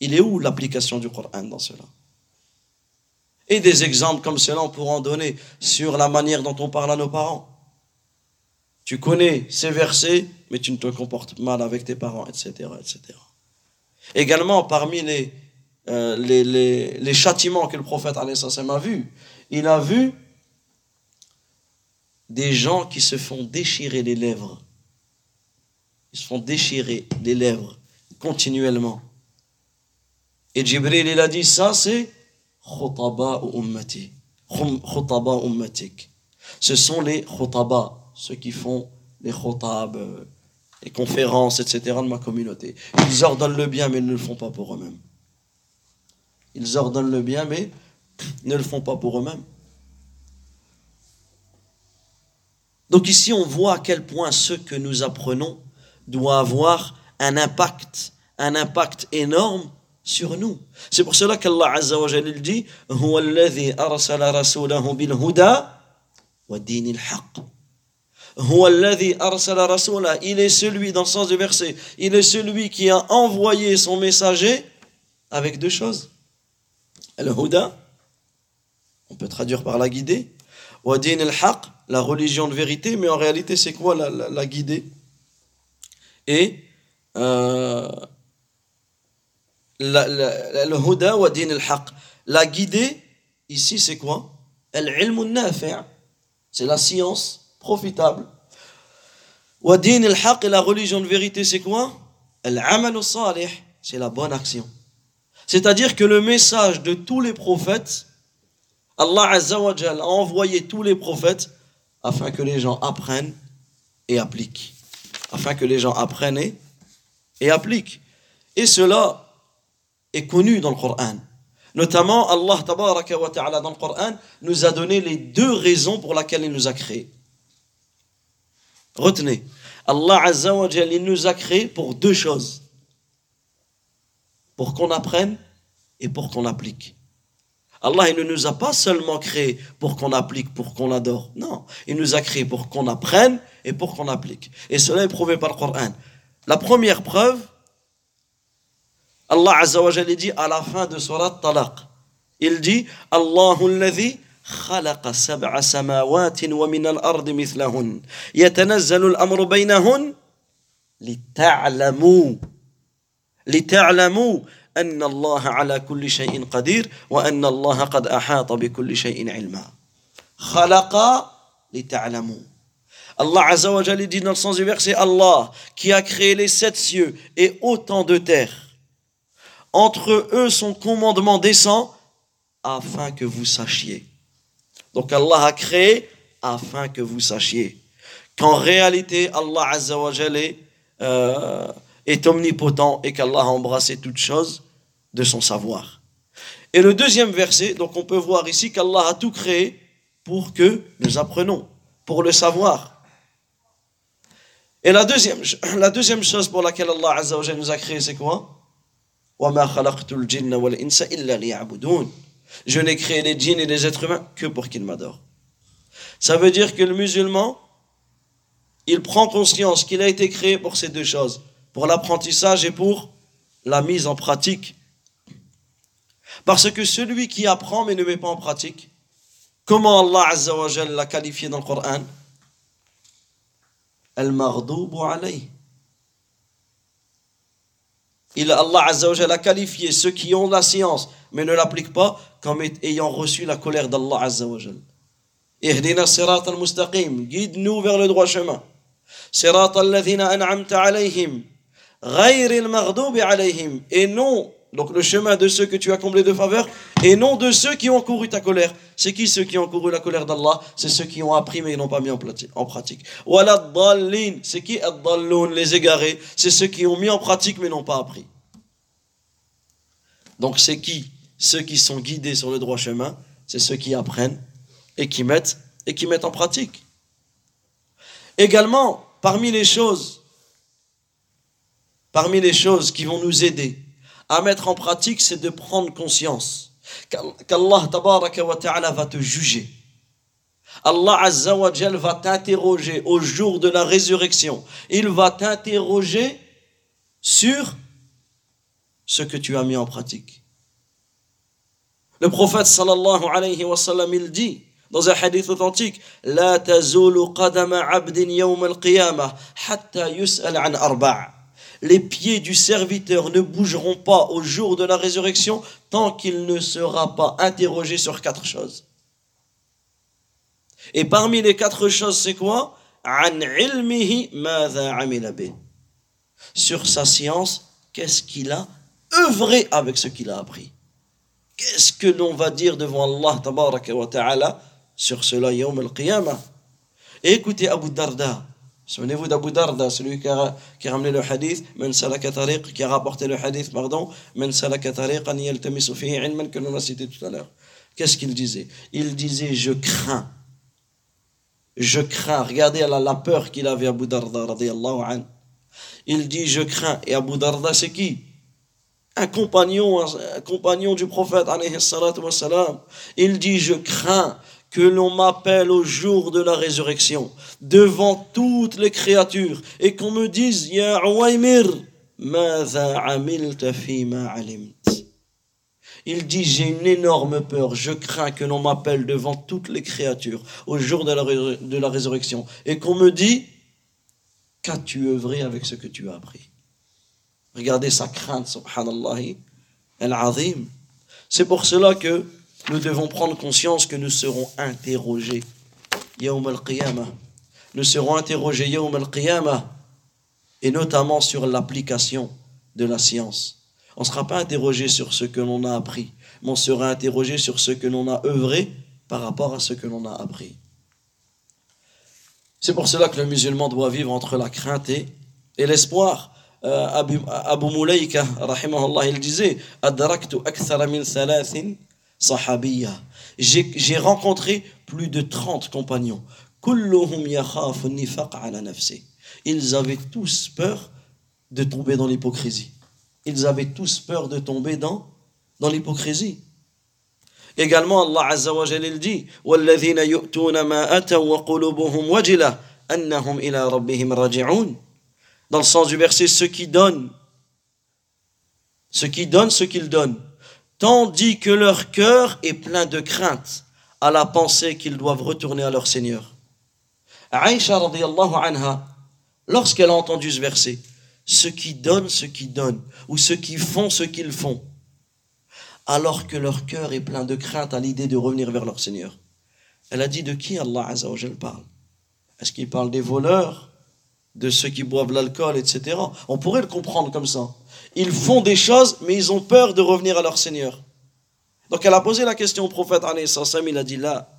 Il est où l'application du Coran dans cela? Et des exemples comme cela, on pourra en donner sur la manière dont on parle à nos parents. Tu connais ces versets, mais tu ne te comportes mal avec tes parents, etc. etc. Également, parmi les, euh, les, châtiments que le prophète a vu, il a vu des gens qui se font déchirer les lèvres. Ils se font déchirer les lèvres continuellement. Et Jibril, il a dit ça, c'est ce sont les khutaba, ceux qui font les khotab, les euh, conférences, etc. de ma communauté. Ils ordonnent le bien, mais ils ne le font pas pour eux-mêmes. Ils ordonnent le bien, mais ne le font pas pour eux-mêmes. Donc ici, on voit à quel point ce que nous apprenons doit avoir un impact, un impact énorme sur nous. C'est pour cela qu'Allah Azza wa Jalla dit « arsala rasulahu huda wa dinil haqq » Il est celui dans le sens du verset, il est celui qui a envoyé son messager avec deux choses. Le huda, on peut traduire par la guidée, wa din al-haq, la religion de vérité, mais en réalité c'est quoi la, la, guidée? Et euh, le huda wa din al-haq. La guidée, ici, c'est quoi? C'est la science profitable. Wa din al-haq, la religion de vérité, c'est quoi? C'est la bonne action. C'est-à-dire que le message de tous les prophètes, Allah a envoyé tous les prophètes afin que les gens apprennent et appliquent. Afin que les gens apprennent et, et appliquent. Et cela est connu dans le Coran. Notamment, Allah dans le Coran nous a donné les deux raisons pour lesquelles il nous a créés. Retenez, Allah Azza il nous a créés pour deux choses. Pour qu'on apprenne et pour qu'on applique. Allah il ne nous a pas seulement créés pour qu'on applique, pour qu'on adore. Non, il nous a créés pour qu'on apprenne et pour qu'on applique. Et cela est prouvé par le Coran. La première preuve, Allah Azza dit à la fin de Surat Talaq, il dit Allahu خلق سبع سماوات ومن الأرض مثلهن. يتنزل الأمر بينهن لتعلموا لتعلموا أن الله على كل شيء قدير وأن الله قد أحاط بكل شيء علما. خلق لتعلموا. الله عز وجل dit dans le sens du verset Allah qui a créé les sept cieux et autant de terre entre eux son commandement descend afin que vous sachiez Donc Allah a créé afin que vous sachiez qu'en réalité Allah Azza wa est, euh, est omnipotent et qu'Allah a embrassé toutes choses de son savoir. Et le deuxième verset, donc on peut voir ici qu'Allah a tout créé pour que nous apprenons, pour le savoir. Et la deuxième, chose pour laquelle Allah Azza wa nous a créé, c'est quoi? Je n'ai créé les djinns et les êtres humains que pour qu'ils m'adorent. Ça veut dire que le musulman, il prend conscience qu'il a été créé pour ces deux choses, pour l'apprentissage et pour la mise en pratique. Parce que celui qui apprend mais ne met pas en pratique, comment Allah Azza l'a qualifié dans le Coran? Al-Mardoubu alayh. Il, Allah Azza wa a qualifié ceux qui ont la science mais ne l'appliquent pas comme ayant reçu la colère d'Allah Azza wa Jal. Ihdina sirat al-mustaqim, guide-nous vers le droit chemin. Sirat al-ladhina an'amta alayhim, ghayr al-maghdubi alayhim, et non, donc le chemin de ceux que tu as comblés de faveur, et non de ceux qui ont couru ta colère. C'est qui ceux qui ont couru la colère d'Allah? C'est ceux qui ont appris mais n'ont pas mis en pratique. Wala c'est qui les égarés C'est ceux qui ont mis en pratique mais n'ont pas appris. Donc c'est qui? Ceux qui sont guidés sur le droit chemin, c'est ceux qui apprennent et qui mettent, et qui mettent en pratique. Également, parmi les choses, parmi les choses qui vont nous aider à mettre en pratique, c'est de prendre conscience qu'Allah ta'ala va te juger. Allah Azza wa va t'interroger au jour de la résurrection. Il va t'interroger sur ce que tu as mis en pratique. Le prophète sallallahu alayhi wa sallam, dit dans un hadith authentique La tazulu qadama abdin yawm al-qiyamah hatta yus'al an arba' Les pieds du serviteur ne bougeront pas au jour de la résurrection tant qu'il ne sera pas interrogé sur quatre choses. Et parmi les quatre choses, c'est quoi? Sur sa science, qu'est-ce qu'il a œuvré avec ce qu'il a appris? Qu'est-ce que l'on va dire devant Allah sur cela yawm al-qiyamah? Écoutez Abu Darda. Souvenez-vous d'Abu Darda, celui qui a, qui a ramené le hadith, qui a rapporté le hadith, pardon, que l'on a cité tout à l'heure. Qu'est-ce qu'il disait? Il disait Je crains. Je crains. Regardez la, la peur qu'il avait Abu Darda, an. Il dit Je crains. Et Abu Darda, c'est qui? Un compagnon, un compagnon du prophète, il dit, je crains que l'on m'appelle au jour de la résurrection, devant toutes les créatures, et qu'on me dise, Ya il dit, j'ai une énorme peur, je crains que l'on m'appelle devant toutes les créatures au jour de la, résurrection, et qu'on me dit, qu'as-tu œuvré avec ce que tu as appris? Regardez sa crainte, subhanallah, al-azim. C'est pour cela que nous devons prendre conscience que nous serons interrogés. Yawm al-qiyamah. Nous serons interrogés yawm al-qiyamah. Et notamment sur l'application de la science. On ne sera pas interrogé sur ce que l'on a appris, mais on sera interrogé sur ce que l'on a œuvré par rapport à ce que l'on a appris. C'est pour cela que le musulman doit vivre entre la crainte et, l'espoir. Euh, Abu, Abu il disait J'ai rencontré plus de 30 compagnons. Ils avaient tous peur de tomber dans l'hypocrisie. Ils avaient tous peur de tomber dans, dans l'hypocrisie. Également, Allah Azza wa Jalla il dit وَالَّذِينَ يُؤْتُونَ مَا أَتَوْا وَقُلُوبُهُمْ وَجِلَةٌ أَنَّهُمْ إِلَى رَبِّهِمْ رَجِعُونَ Dans le sens du verset, ceux qui donnent, ceux qui donnent ce qu'ils donnent, tandis que leur cœur est plein de crainte à la pensée qu'ils doivent retourner à leur Seigneur. Aïcha anha, lorsqu'elle a entendu ce verset, ceux qui donnent ce qu'ils donnent, ou ceux qui font ce qu'ils font, alors que leur cœur est plein de crainte à l'idée de revenir vers leur Seigneur. Elle a dit de qui Allah Azzawajal parle? Est-ce qu'il parle des voleurs, de ceux qui boivent l'alcool, etc. On pourrait le comprendre comme ça ils font des choses, mais ils ont peur de revenir à leur Seigneur. Donc elle a posé la question au prophète, il a dit là,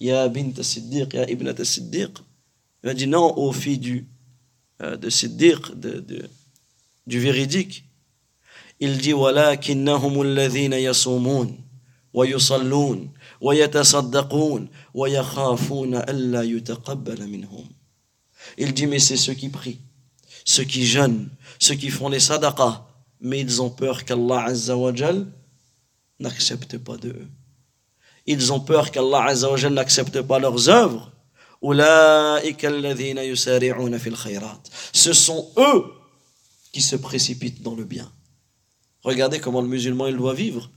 Ya bint Siddiq, Ya ibn Siddiq. Il a dit non aux filles du, euh, de Siddiq, de, de, du véridique. Il dit Walakinnahum alladhina yasumun, wa yusallun, wa yatasaddaqun, wa yakhafuna alla yutaqabbala minhum. Il dit mais c'est ceux qui prient, ceux qui jeûnent, ceux qui font les sadaqas, mais ils ont peur qu'Allah Azza wa Jal n'accepte pas de eux. Ils ont peur qu'Allah Azza wa Jal n'accepte pas leurs œuvres. Ce sont eux qui se précipitent dans le bien. Regardez comment le musulman il doit vivre.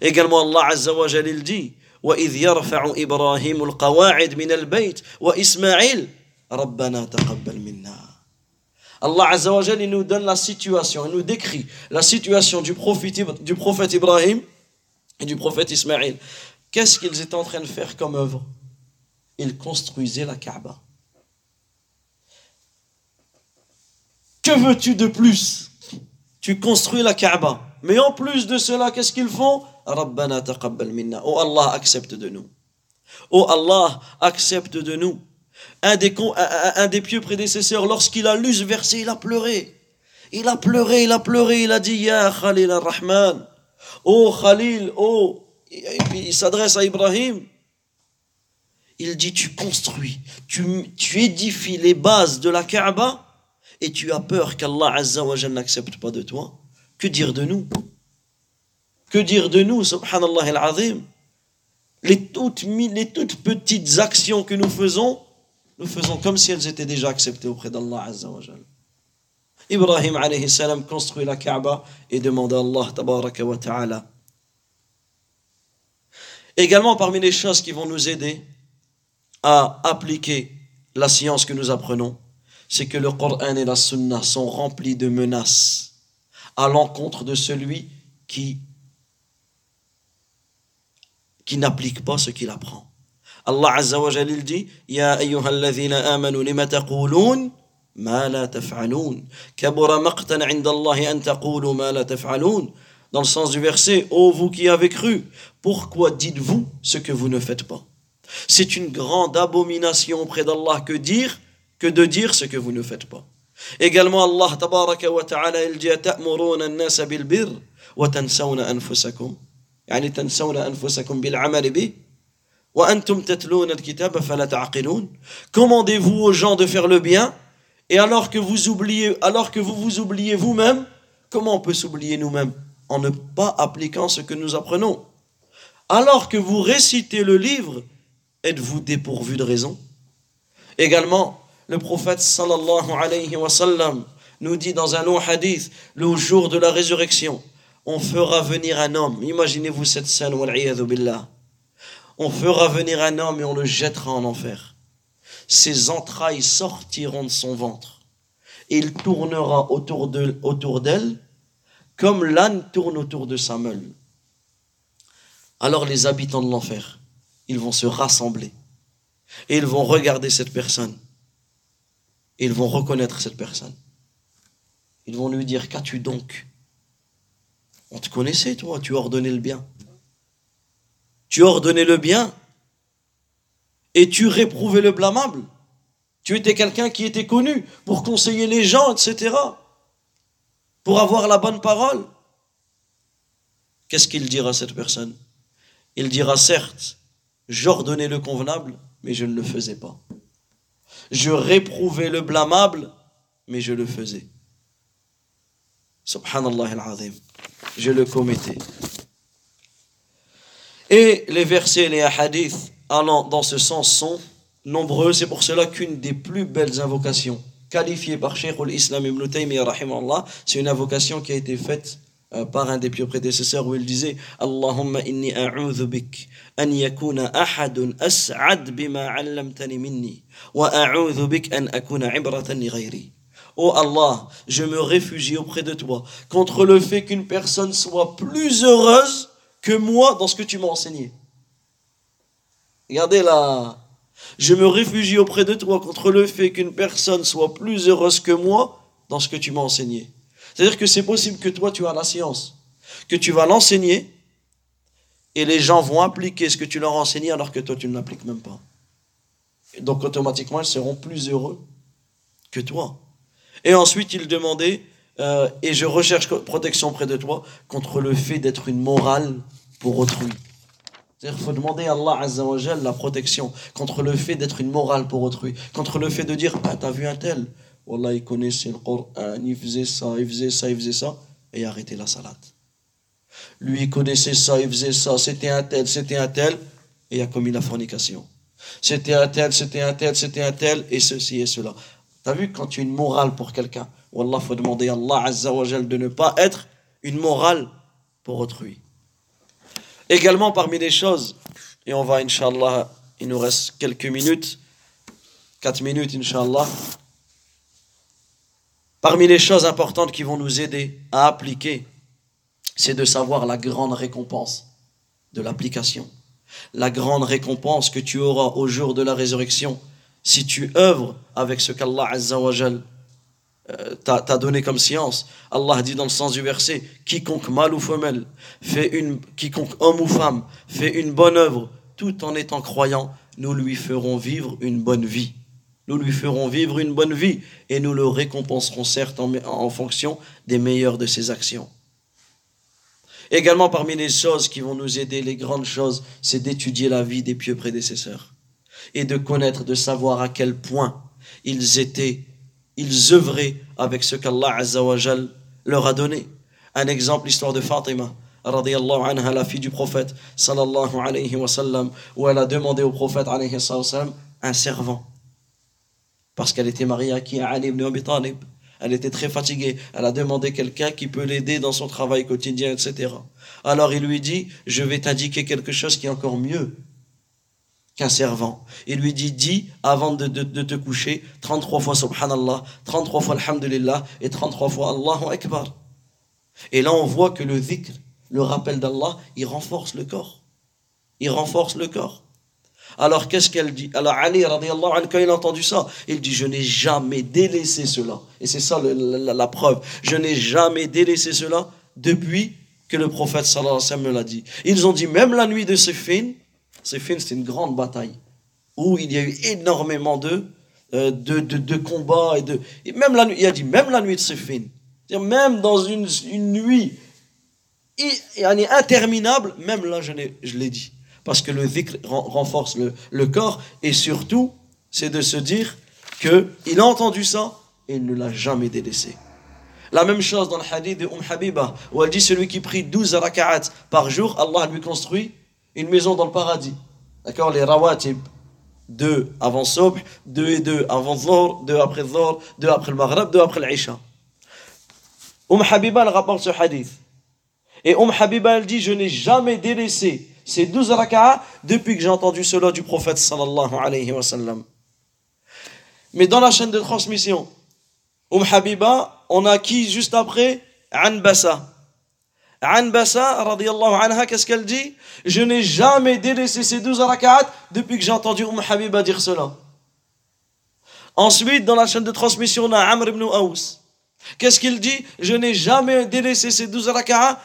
Également Allah Azza wa Jal il dit وإذ يرفع إبراهيم القواعد من البيت وإسماعيل ربنا تقبل منا Allah Azza wa Jal il nous donne la situation, il nous décrit la situation du prophète, du prophète Ibrahim et du prophète Ismaïl. Qu'est-ce qu'ils étaient en train de faire comme œuvre? Ils construisaient la Kaaba. Que veux-tu de plus? Tu construis la Kaaba. Mais en plus de cela, qu'est-ce qu'ils font? Rabbana minna. Oh Allah, accepte de nous. Oh Allah, accepte de nous. Un des, un, des pieux prédécesseurs, lorsqu'il a lu ce verset, il a pleuré. Il a pleuré, il a pleuré, il a dit Ya Khalil ar-Rahman. Oh Khalil, oh. Et puis il s'adresse à Ibrahim. Il dit Tu construis, tu, tu édifies les bases de la Kaaba et tu as peur qu'Allah Azza wa n'accepte pas de toi, que dire de nous? Que dire de nous, subhanallah al-azim? Les toutes, les toutes petites actions que nous faisons, nous faisons comme si elles étaient déjà acceptées auprès d'Allah Azza wa Ibrahim alayhi salam construit la Kaaba et demande à Allah tabaraka wa ta'ala. Également parmi les choses qui vont nous aider à appliquer la science que nous apprenons, c'est que le Coran et la Sunna sont remplis de menaces à l'encontre de celui qui, qui n'applique pas ce qu'il apprend. Allah Azza wa Jalil dit Ya ayyuhalladhina amanu lima taqulun ma la taf'alun kabura maqtan 'inda Allah an taqulu ma la taf'alun dans le sens du verset Ô vous qui avez cru pourquoi dites-vous ce que vous ne faites pas C'est une grande abomination auprès d'Allah que dire que de dire ce que vous ne faites pas. Également, Allah tabaraka wa ta'ala, il dit تأمرون الناس بالبر وتنسون أنفسكم يعني تنسون أنفسكم بالعمل به Commandez-vous aux gens de faire le bien et alors que vous oubliez alors que vous oubliez vous-même, comment on peut s'oublier nous-mêmes en ne pas appliquant ce que nous apprenons? Alors que vous récitez le livre, êtes-vous dépourvu de raison? Également, le prophète sallallahu alayhi wa sallam nous dit dans un long hadith, le jour de la résurrection, on fera venir un homme. Imaginez-vous cette scène, billah. On fera venir un homme et on le jettera en enfer. Ses entrailles sortiront de son ventre. Et il tournera autour d'elle comme l'âne tourne autour de sa meule. Alors les habitants de l'enfer, ils vont se rassembler et ils vont regarder cette personne ils vont reconnaître cette personne. Ils vont lui dire Qu'as-tu donc? On te connaissait, toi, tu ordonnais le bien. Tu ordonnais le bien et tu réprouvais le blâmable. Tu étais quelqu'un qui était connu pour conseiller les gens, etc. Pour avoir la bonne parole. Qu'est-ce qu'il dira à cette personne? Il dira certes, j'ordonnais le convenable, mais je ne le faisais pas. Je réprouvais le blâmable, mais je le faisais. Subhanallah al-Azim. Je le commettais. Et les versets, les hadiths allant dans ce sens sont nombreux. C'est pour cela qu'une des plus belles invocations qualifiée par Cheikh al-Islam ibn Taymiyyah c'est une invocation qui a été faite euh, par un des pieux prédécesseurs où il disait Allahumma inni a'udhu bik an yakuna ahadun as'ad bima 'allamtani minni wa a'udhu bik an akuna 'ibratan li ghayri Oh Allah, je me réfugie auprès de toi contre le fait qu'une personne soit plus heureuse que moi dans ce que tu m'as enseigné. Regardez là. Je me réfugie auprès de toi contre le fait qu'une personne soit plus heureuse que moi dans ce que tu m'as enseigné. C'est-à-dire que c'est possible que toi, tu as la science, que tu vas l'enseigner, et les gens vont appliquer ce que tu leur as enseigné alors que toi, tu ne l'appliques même pas. donc, automatiquement, ils seront plus heureux que toi. Et ensuite, il demandait, euh, et je recherche protection près de toi contre le fait d'être une morale pour autrui. C'est-à-dire faut demander à Allah Azzawajal la protection contre le fait d'être une morale pour autrui, contre le fait de dire Ah, t'as vu un tel? Wallah, il connaissait le Coran, il faisait ça, il faisait ça, il faisait ça, et arrêter la salade. Lui, il connaissait ça, il faisait ça, c'était un tel, c'était un tel, et il a commis la fornication. C'était un tel, c'était un tel, c'était un tel, et ceci et cela. T'as vu, quand tu es une morale pour quelqu'un, Wallah, faut demander à Allah Azzawajal de ne pas être une morale pour autrui. Également parmi les choses, et on va, Inch'Allah, il nous reste quelques minutes, quatre minutes, Inch'Allah. Parmi les choses importantes qui vont nous aider à appliquer, c'est de savoir la grande récompense de l'application. La grande récompense que tu auras au jour de la résurrection si tu œuvres avec ce qu'Allah Azzawajal euh, t'a donné comme science. Allah dit dans le sens du verset quiconque mâle ou femelle fait une quiconque homme ou femme fait une bonne œuvre tout en étant croyant, nous lui ferons vivre une bonne vie. Nous lui ferons vivre une bonne vie et nous le récompenserons certes en, en fonction des meilleures de ses actions. Également parmi les choses qui vont nous aider, les grandes choses, c'est d'étudier la vie des pieux prédécesseurs et de connaître, de savoir à quel point ils étaient ils œuvraient avec ce qu'Allah Azzawajal leur a donné. Un exemple, l'histoire de Fatima, radiallahu anha, la fille du prophète, sallallahu alayhi wa où elle a demandé au prophète, alayhi sallam, un servant. Parce qu'elle était mariée à qui? À Ali ibn Abi Talib. Elle était très fatiguée. Elle a demandé quelqu'un qui peut l'aider dans son travail quotidien, etc. Alors il lui dit, je vais t'indiquer quelque chose qui est encore mieux servant. Il lui dit, dis avant de, te coucher 33 fois Subhanallah, 33 fois Alhamdulillah et 33 fois Allahu Akbar. Et là, on voit que le dhikr, le rappel d'Allah, il renforce le corps. Il renforce le corps. Alors qu'est-ce qu'elle dit? Alors Ali, radiallahu quand il a entendu ça, il dit Je n'ai jamais délaissé cela. Et c'est ça la, preuve. Je n'ai jamais délaissé cela depuis que le prophète sallallahu alayhi l'a dit. Ils ont dit Même la nuit de Sifin, Siffin, c'est une grande bataille où il y a eu énormément de, euh, de, de, combats. Et de, même la nuit, il a dit, même la nuit de Siffin, même dans une, une nuit interminable, même là, je l'ai dit. Parce que le dhikr renforce le, le corps et surtout, c'est de se dire qu'il a entendu ça et il ne l'a jamais délaissé. La même chose dans le hadith de Umm Habiba, où elle dit celui qui prie 12 raka'at par jour, Allah lui construit une maison dans le paradis. D'accord Les rawatib. Deux avant Sobh, deux et deux avant Zohr, deux après Zohr, deux après le Maghreb, deux après l'Isha. Umm Habiba rapporte ce hadith. Et Umm Habiba elle dit Je n'ai jamais délaissé ces douze raka'ah depuis que j'ai entendu cela du prophète sallallahu alayhi wa sallam. Mais dans la chaîne de transmission, Umm Habiba, on a qui juste après Anbasa. Anbasa, radiallahu anha, qu'est-ce qu'elle dit? Je n'ai jamais délaissé ces douze rak'at depuis que j'ai entendu Umm Habiba dire cela. Ensuite, dans la chaîne de transmission, on a Amr ibn Aous. Qu'est-ce qu'il dit? Je n'ai jamais délaissé ces douze rak'at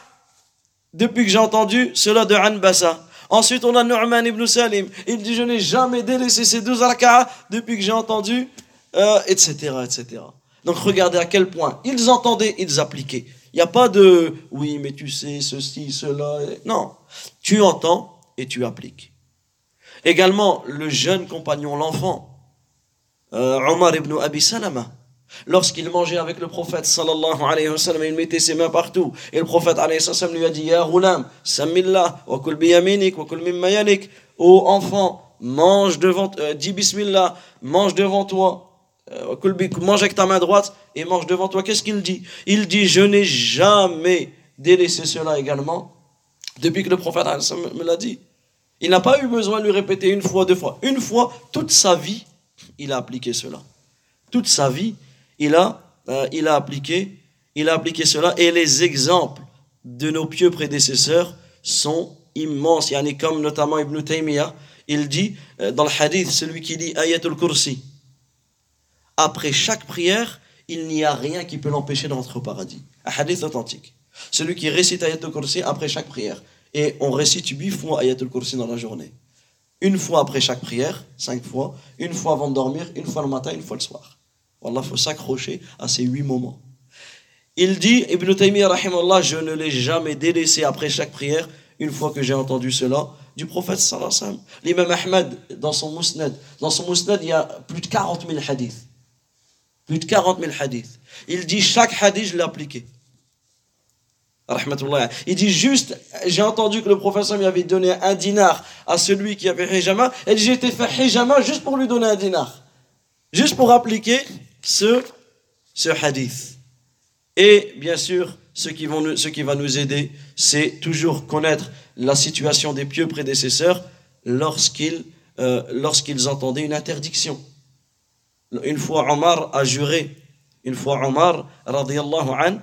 depuis que j'ai entendu cela de Anbasa. Ensuite, on a Nu'man ibn Salim. Il dit, je n'ai jamais délaissé ces deux raka'ah depuis que j'ai entendu, euh, etc., etc. Donc regardez à quel point ils entendaient, ils appliquaient. N'y a pas de, oui, mais tu sais, ceci, cela. Non. Tu entends et tu appliques. Également, le jeune compagnon, l'enfant, euh, Omar ibn Abi Salama, lorsqu'il mangeait avec le prophète sallallahu alayhi wa sallam, il mettait ses mains partout. Et le prophète lui a dit, Ya roulam, samillah, wa kul biyaminik, wa kul mimma. Ô enfant, mange devant, euh, dis bismillah, mange devant toi, mange avec ta main droite et mange devant toi. Qu'est-ce qu'il dit? Il dit, je n'ai jamais délaissé cela également depuis que le prophète me l'a dit. Il n'a pas eu besoin de lui répéter une fois, deux fois. Une fois, toute sa vie, il a appliqué cela. Toute sa vie, il a, euh, il a, appliqué, il a appliqué cela. Et les exemples de nos pieux prédécesseurs sont immenses. Il y en a comme notamment Ibn Taymiyyah. Il dit euh, dans le hadith, celui qui dit Ayatul Kursi, après chaque prière, il n'y a rien qui peut l'empêcher d'entrer au paradis. Un hadith authentique. Celui qui récite Ayatul Kursi après chaque prière. Et on récite huit fois Ayatul Kursi dans la journée. Une fois après chaque prière, cinq fois, une fois avant de dormir, une fois le matin, une fois le soir. Wallah, il faut s'accrocher à ces huit moments. Il dit, Ibn Taymiyyah, je ne l'ai jamais délaissé après chaque prière, une fois que j'ai entendu cela, du prophète sallallahu. L'imam Ahmad, dans son musnad, dans son musnad, il y a plus de 40 000 hadiths. Plus de 40 000 hadiths. Il dit, chaque hadith, je l'ai appliqué. Il dit juste, j'ai entendu que le professeur lui avait donné un dinar à celui qui avait hijama, et j'ai été fait hijama juste pour lui donner un dinar. Juste pour appliquer ce, ce hadith. Et bien sûr, ce qui, vont ce qui va nous aider, c'est toujours connaître la situation des pieux prédécesseurs lorsqu'ils euh, lorsqu'ils entendaient une interdiction. Une fois Omar a juré, une fois Omar, radiallahu anhu,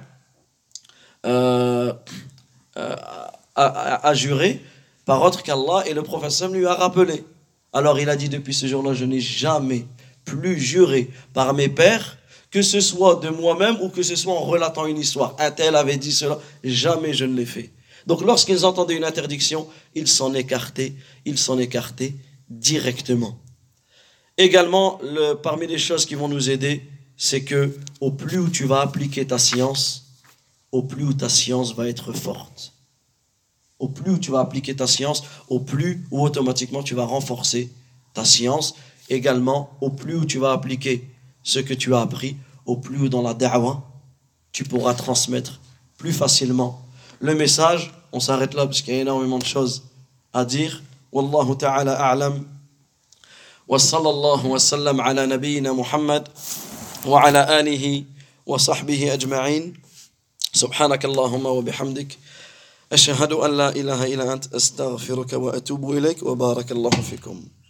euh, euh, a, juré par autre qu'Allah et le prophète lui a rappelé. Alors il a dit depuis ce jour-là, je n'ai jamais plus juré par mes pères, que ce soit de moi-même ou que ce soit en relatant une histoire. Un tel avait dit cela, jamais je ne l'ai fait. Donc lorsqu'ils entendaient une interdiction, ils s'en écartaient, ils s'en écartaient directement. Également, le, parmi les choses qui vont nous aider, c'est que au plus où tu vas appliquer ta science, au plus où ta science va être forte. Au plus où tu vas appliquer ta science, au plus où automatiquement tu vas renforcer ta science. Également, au plus où tu vas appliquer ce que tu as appris, au plus où dans la da'wah, tu pourras transmettre plus facilement le message. On s'arrête là parce qu'il y a énormément de choses à dire. Wallahu ta'ala a'lam. وصلى الله وسلم على نبينا محمد وعلى آله وصحبه أجمعين. سبحانك اللهم وبحمدك أشهد أن لا إله إلا أنت أستغفرك وأتوب إليك وبارك الله فيكم.